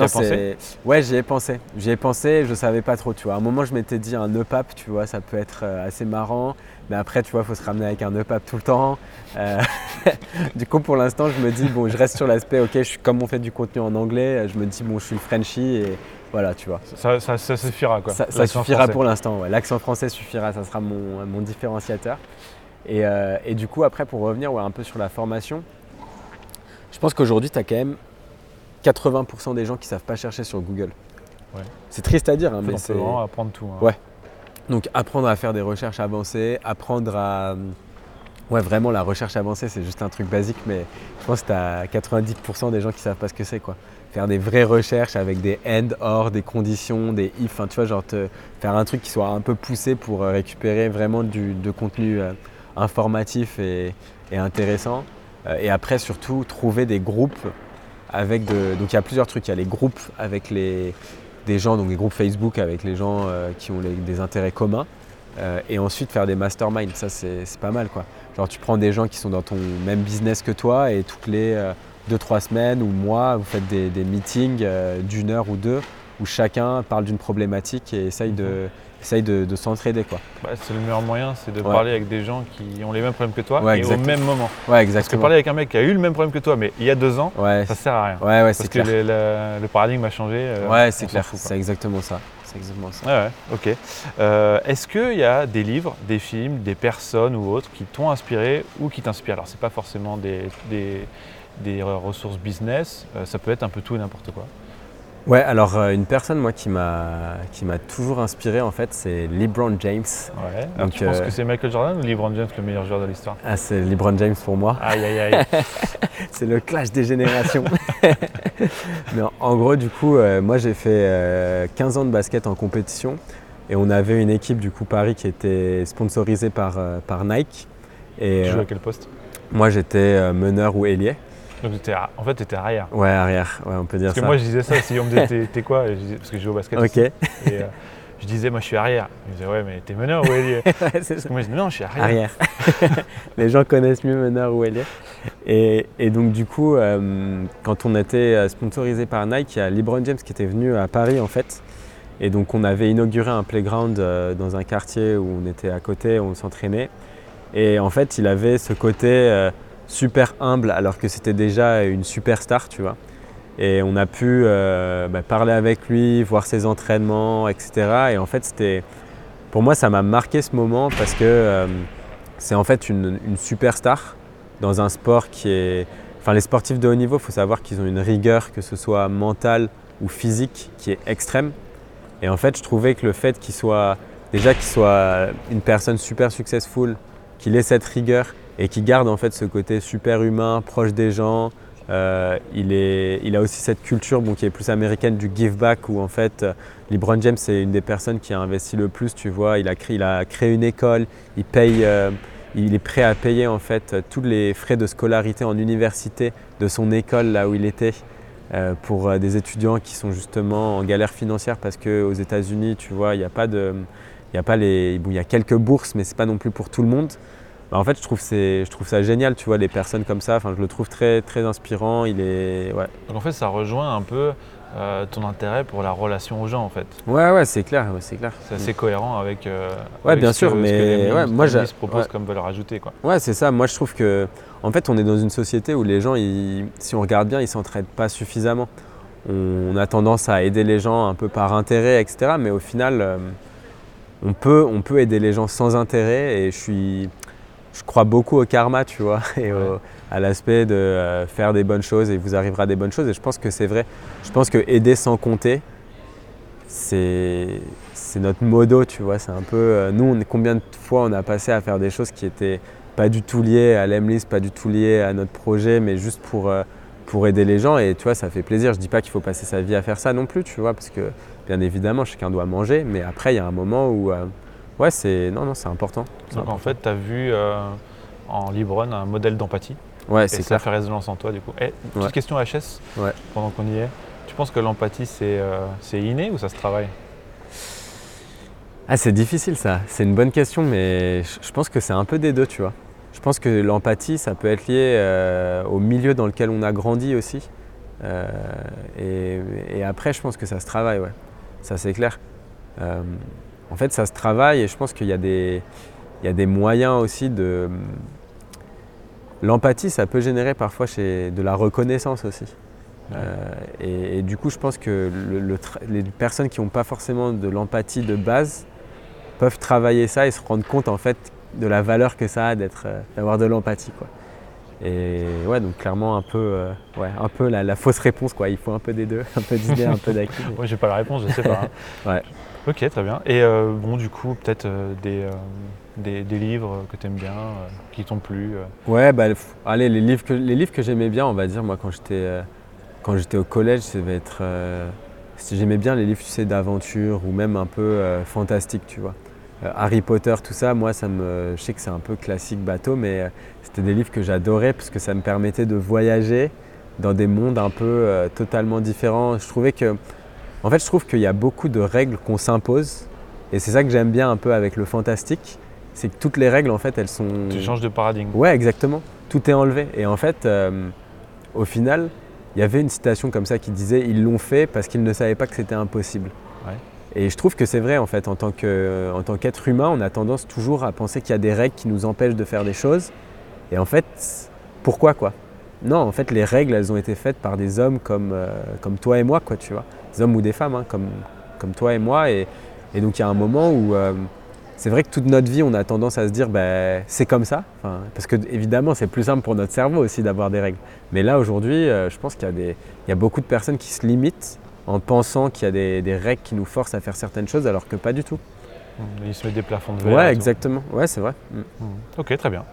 As c'est- Ouais, j'y ai pensé. J'y ai pensé, je savais pas trop, tu vois. À un moment, je m'étais dit un EPAP, tu vois, ça peut être euh, assez marrant. Mais après, tu vois, il faut se ramener avec un EPAP tout le temps. Euh, du coup, pour l'instant, je me dis, bon, je reste sur l'aspect, ok, je suis comme on fait du contenu en anglais, je me dis, bon, je suis le Frenchie et voilà, tu vois. Ça, ça- ça suffira quoi. Ça, suffira français. pour l'instant, ouais. l'accent français suffira, ça sera mon, mon différenciateur. Et, euh, et du coup, après, pour revenir ouais, un peu sur la formation, je pense qu'aujourd'hui, tu as quand même 80% des gens qui ne savent pas chercher sur Google. Ouais. C'est triste à dire, hein, mais on c'est. peut vraiment apprendre tout. hein. Ouais. Donc, apprendre à faire des recherches avancées, apprendre à. Ouais, vraiment, la recherche avancée, c'est juste un truc basique, mais je pense que tu as 90% des gens qui savent pas ce que c'est, quoi. faire des vraies recherches avec des end, or, des conditions, des if, tu vois, genre faire un truc qui soit un peu poussé pour euh, récupérer vraiment du de contenu euh, informatif et, et intéressant. Euh, et après, surtout, trouver des groupes avec de. Donc, il y a plusieurs trucs. Il y a les groupes avec les, des gens, donc des groupes Facebook avec les gens euh, qui ont des intérêts communs. Euh, et ensuite, faire des masterminds. Ça, c'est pas mal, quoi. Genre, tu prends des gens qui sont dans ton même business que toi et toutes les 2-3 semaines ou mois, vous faites des, des meetings euh, d'une heure ou deux où chacun parle d'une problématique et essaye de, essaye de, de s'entraider, quoi. Bah, c'est le meilleur moyen, c'est de Ouais. parler avec des gens qui ont les mêmes problèmes que toi Ouais, et au exactement. même moment. Ouais, Parce que exactement. parler avec un mec qui a eu le même problème que toi, mais il y a deux ans, Ouais, ça sert à rien. ouais, ouais, Parce que clair. le, le- le paradigme a changé. euh, Ouais, c'est clair. C'est exactement ça. C'est exactement ça. Ouais, ouais, ok. Euh, Est-ce qu'il y a des livres, des films, des personnes ou autres qui t'ont inspiré ou qui t'inspirent? Alors, c'est pas forcément des, des, des ressources business, euh, ça peut être un peu tout et n'importe quoi. Ouais, alors euh, une personne moi qui m'a qui m'a toujours inspiré en fait, c'est LeBron James. Ouais. Alors, Donc, tu penses euh, que c'est Michael Jordan ou LeBron James le meilleur joueur de l'histoire? Ah, c'est LeBron James pour moi. Aïe, aïe, aïe. C'est le clash des générations. Mais en, en gros, du coup, euh, moi j'ai fait euh, 15 ans de basket en compétition et on avait une équipe du coup Paris qui était sponsorisée par, par Nike. Et tu euh, à quel poste? moi j'étais meneur ou ailier. Donc, en fait, tu étais arrière. Ouais, arrière, ouais, on peut dire Parce que ça. moi, je disais ça, si on me disait t'es- quoi je disais- Parce que je joue au basket. ok. Et, euh, je disais, moi, je suis arrière. Il me disait, ouais, mais t'es meneur ou ailier Ouais, c'est Parce ça. que moi, je dis, non, je suis arrière. Arrière. Les gens connaissent mieux meneur ou ailier. Et, et donc du coup, euh, quand on était euh, sponsorisé par Nike, il y a LeBron James qui était venu à Paris en fait. Et donc on avait inauguré un playground euh, dans un quartier où on était à côté, où on s'entraînait. Et en fait, il avait ce côté super humble alors que c'était déjà une superstar, tu vois. Et on a pu euh, bah, parler avec lui, voir ses entraînements, etc. Et en fait, c'était, pour moi, ça m'a marqué ce moment parce que euh, c'est en fait une, une superstar dans un sport qui est. Enfin, les sportifs de haut niveau, il faut savoir qu'ils ont une rigueur, que ce soit mentale ou physique, qui est extrême. Et en fait, je trouvais que le fait qu'il soit déjà qu'il soit une personne super successful, qu'il ait cette rigueur et qu'il garde en fait ce côté super humain, proche des gens. euh, il, est, il a aussi cette culture qui est plus américaine du give back où en fait LeBron James c'est une des personnes qui a investi le plus, tu vois. Il a créé, il a créé une école, il paye, euh, il est prêt à payer en fait tous les frais de scolarité en université de son école là où il était euh, pour des étudiants qui sont justement en galère financière parce qu'aux États-Unis, tu vois, il a pas de, il y a pas les, y a quelques bourses, mais c'est pas non plus pour tout le monde. Bah, en fait, je trouve, je ça génial, tu vois, les personnes comme ça. Enfin, je le trouve très, très inspirant. Il est, ouais, Donc, en fait, ça rejoint un peu euh, ton intérêt pour la relation aux gens, en fait. ouais, ouais, c'est clair, ouais, c'est clair. C'est assez cohérent avec. euh, Ouais, avec bien ce sûr, que- ce que mais les ouais, moi, proposent ouais. comme valeur ajoutée, quoi. Ouais, c'est ça. Moi, je trouve que, en fait, on est dans une société où les gens, ils- si on regarde bien, ils s'entraident pas suffisamment. On a tendance à aider les gens un peu par intérêt, etc. Mais au final, euh, on peut, on peut aider les gens sans intérêt. Et je suis, je crois beaucoup au karma, tu vois, et au- à l'aspect de euh, faire des bonnes choses et vous arrivera des bonnes choses. Et je pense que c'est vrai. Je pense que aider sans compter, c'est notre modo, tu vois. C'est un peu. euh, nous, on, combien de fois on a passé à faire des choses qui étaient pas du tout liées à l'Emlist, pas du tout liées à notre projet, mais juste pour, euh, pour aider les gens. Et tu vois, ça fait plaisir. Je dis pas qu'il faut passer sa vie à faire ça non plus, tu vois, parce que bien évidemment, chacun doit manger. Mais après, il y a un moment où. Ouais, c'est. Non, non, c'est important. Donc, en fait, tu as vu euh, en Libron un modèle d'empathie. ouais, c'est ça fait résonance en toi, du coup. Petite Ouais. question HS, Ouais. pendant qu'on y est. Tu penses que l'empathie, c'est euh, inné ou ça se travaille? Ah, c'est difficile ça. C'est une bonne question, mais je je pense que c'est un peu des deux, tu vois. Je pense que l'empathie, ça peut être lié euh, au milieu dans lequel on a grandi aussi. Euh, et, et après, je pense que ça se travaille, ouais. Ça, c'est clair. En fait, ça se travaille et je pense qu'il y, a des- il y a des moyens aussi de. L'empathie, ça peut générer parfois chez de la reconnaissance aussi. Euh, et, et du coup, je pense que le- le tra- les personnes qui n'ont pas forcément de l'empathie de base peuvent travailler ça et se rendre compte en fait de la valeur que ça a d'être, euh, d'avoir de l'empathie. Quoi. Et ouais, donc clairement un peu, euh, ouais, un peu la, la fausse réponse. Quoi. Il faut un peu des deux, un peu d'idées, un peu d'acquis. Moi, j'ai pas la réponse, je sais pas. hein. Ouais. Ok, très bien. Et euh, bon, du coup, peut-être euh, des, des, des livres que tu aimes bien, qui t'ont plu. Ouais, bah, allez, les livres que, les livres que j'aimais bien, on va dire, moi quand j'étais, quand j'étais au collège, ça devait être. J'aimais bien les livres, tu sais, d'aventure ou même un peu fantastique, tu vois. Harry Potter, tout ça, moi, ça me, je sais que c'est un peu classique bateau, mais c'était des livres que j'adorais parce que ça me permettait de voyager dans des mondes un peu euh, totalement différents. Je trouvais que, en fait, je trouve qu'il y a beaucoup de règles qu'on s'impose, et c'est ça que j'aime bien un peu avec le fantastique, c'est que toutes les règles, en fait, elles sont. Tu changes de paradigme. Ouais, exactement. Tout est enlevé. Et en fait, euh, au final, il y avait une citation comme ça qui disait ils l'ont fait parce qu'ils ne savaient pas que c'était impossible. Ouais. Et je trouve que c'est vrai en fait. En tant que- en tant qu'être humain, on a tendance toujours à penser qu'il y a des règles qui nous empêchent de faire des choses. Et en fait, pourquoi quoi? Non, en fait, les règles, elles ont été faites par des hommes comme, euh, comme toi et moi, quoi, tu vois. Des hommes ou des femmes, hein, comme, comme toi et moi. Et, donc, il y a un moment où euh, c'est vrai que toute notre vie, on a tendance à se dire, ben, c'est comme ça. Parce que, évidemment, c'est plus simple pour notre cerveau aussi d'avoir des règles. Mais là, aujourd'hui, euh, je pense qu'il y, a y a beaucoup de personnes qui se limitent en pensant qu'il y a des règles qui nous forcent à faire certaines choses, alors que pas du tout. Il se met des plafonds de verre. Ouais, exactement. Ouais, c'est vrai. Mm. Ok, très bien.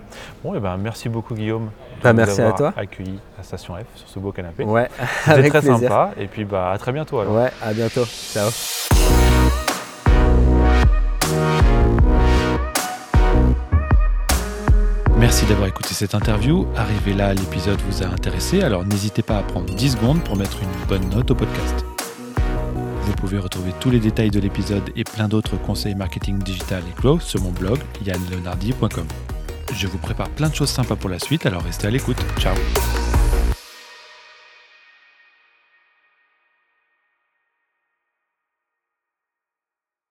Bon, et ben, merci beaucoup Guillaume. de Bah, merci à toi. accueilli à Station F sur ce beau canapé. Ouais, C'était avec très plaisir. sympa. Et puis bah, à très bientôt alors. Ouais, à bientôt. Ciao. Merci d'avoir écouté cette interview. Arrivé là, l'épisode vous a intéressé, alors n'hésitez pas à prendre 10 secondes pour mettre une bonne note au podcast. Vous pouvez retrouver tous les détails de l'épisode et plein d'autres conseils marketing digital et growth sur mon blog yannleonardi.com. Je vous prépare plein de choses sympas pour la suite, alors restez à l'écoute. Ciao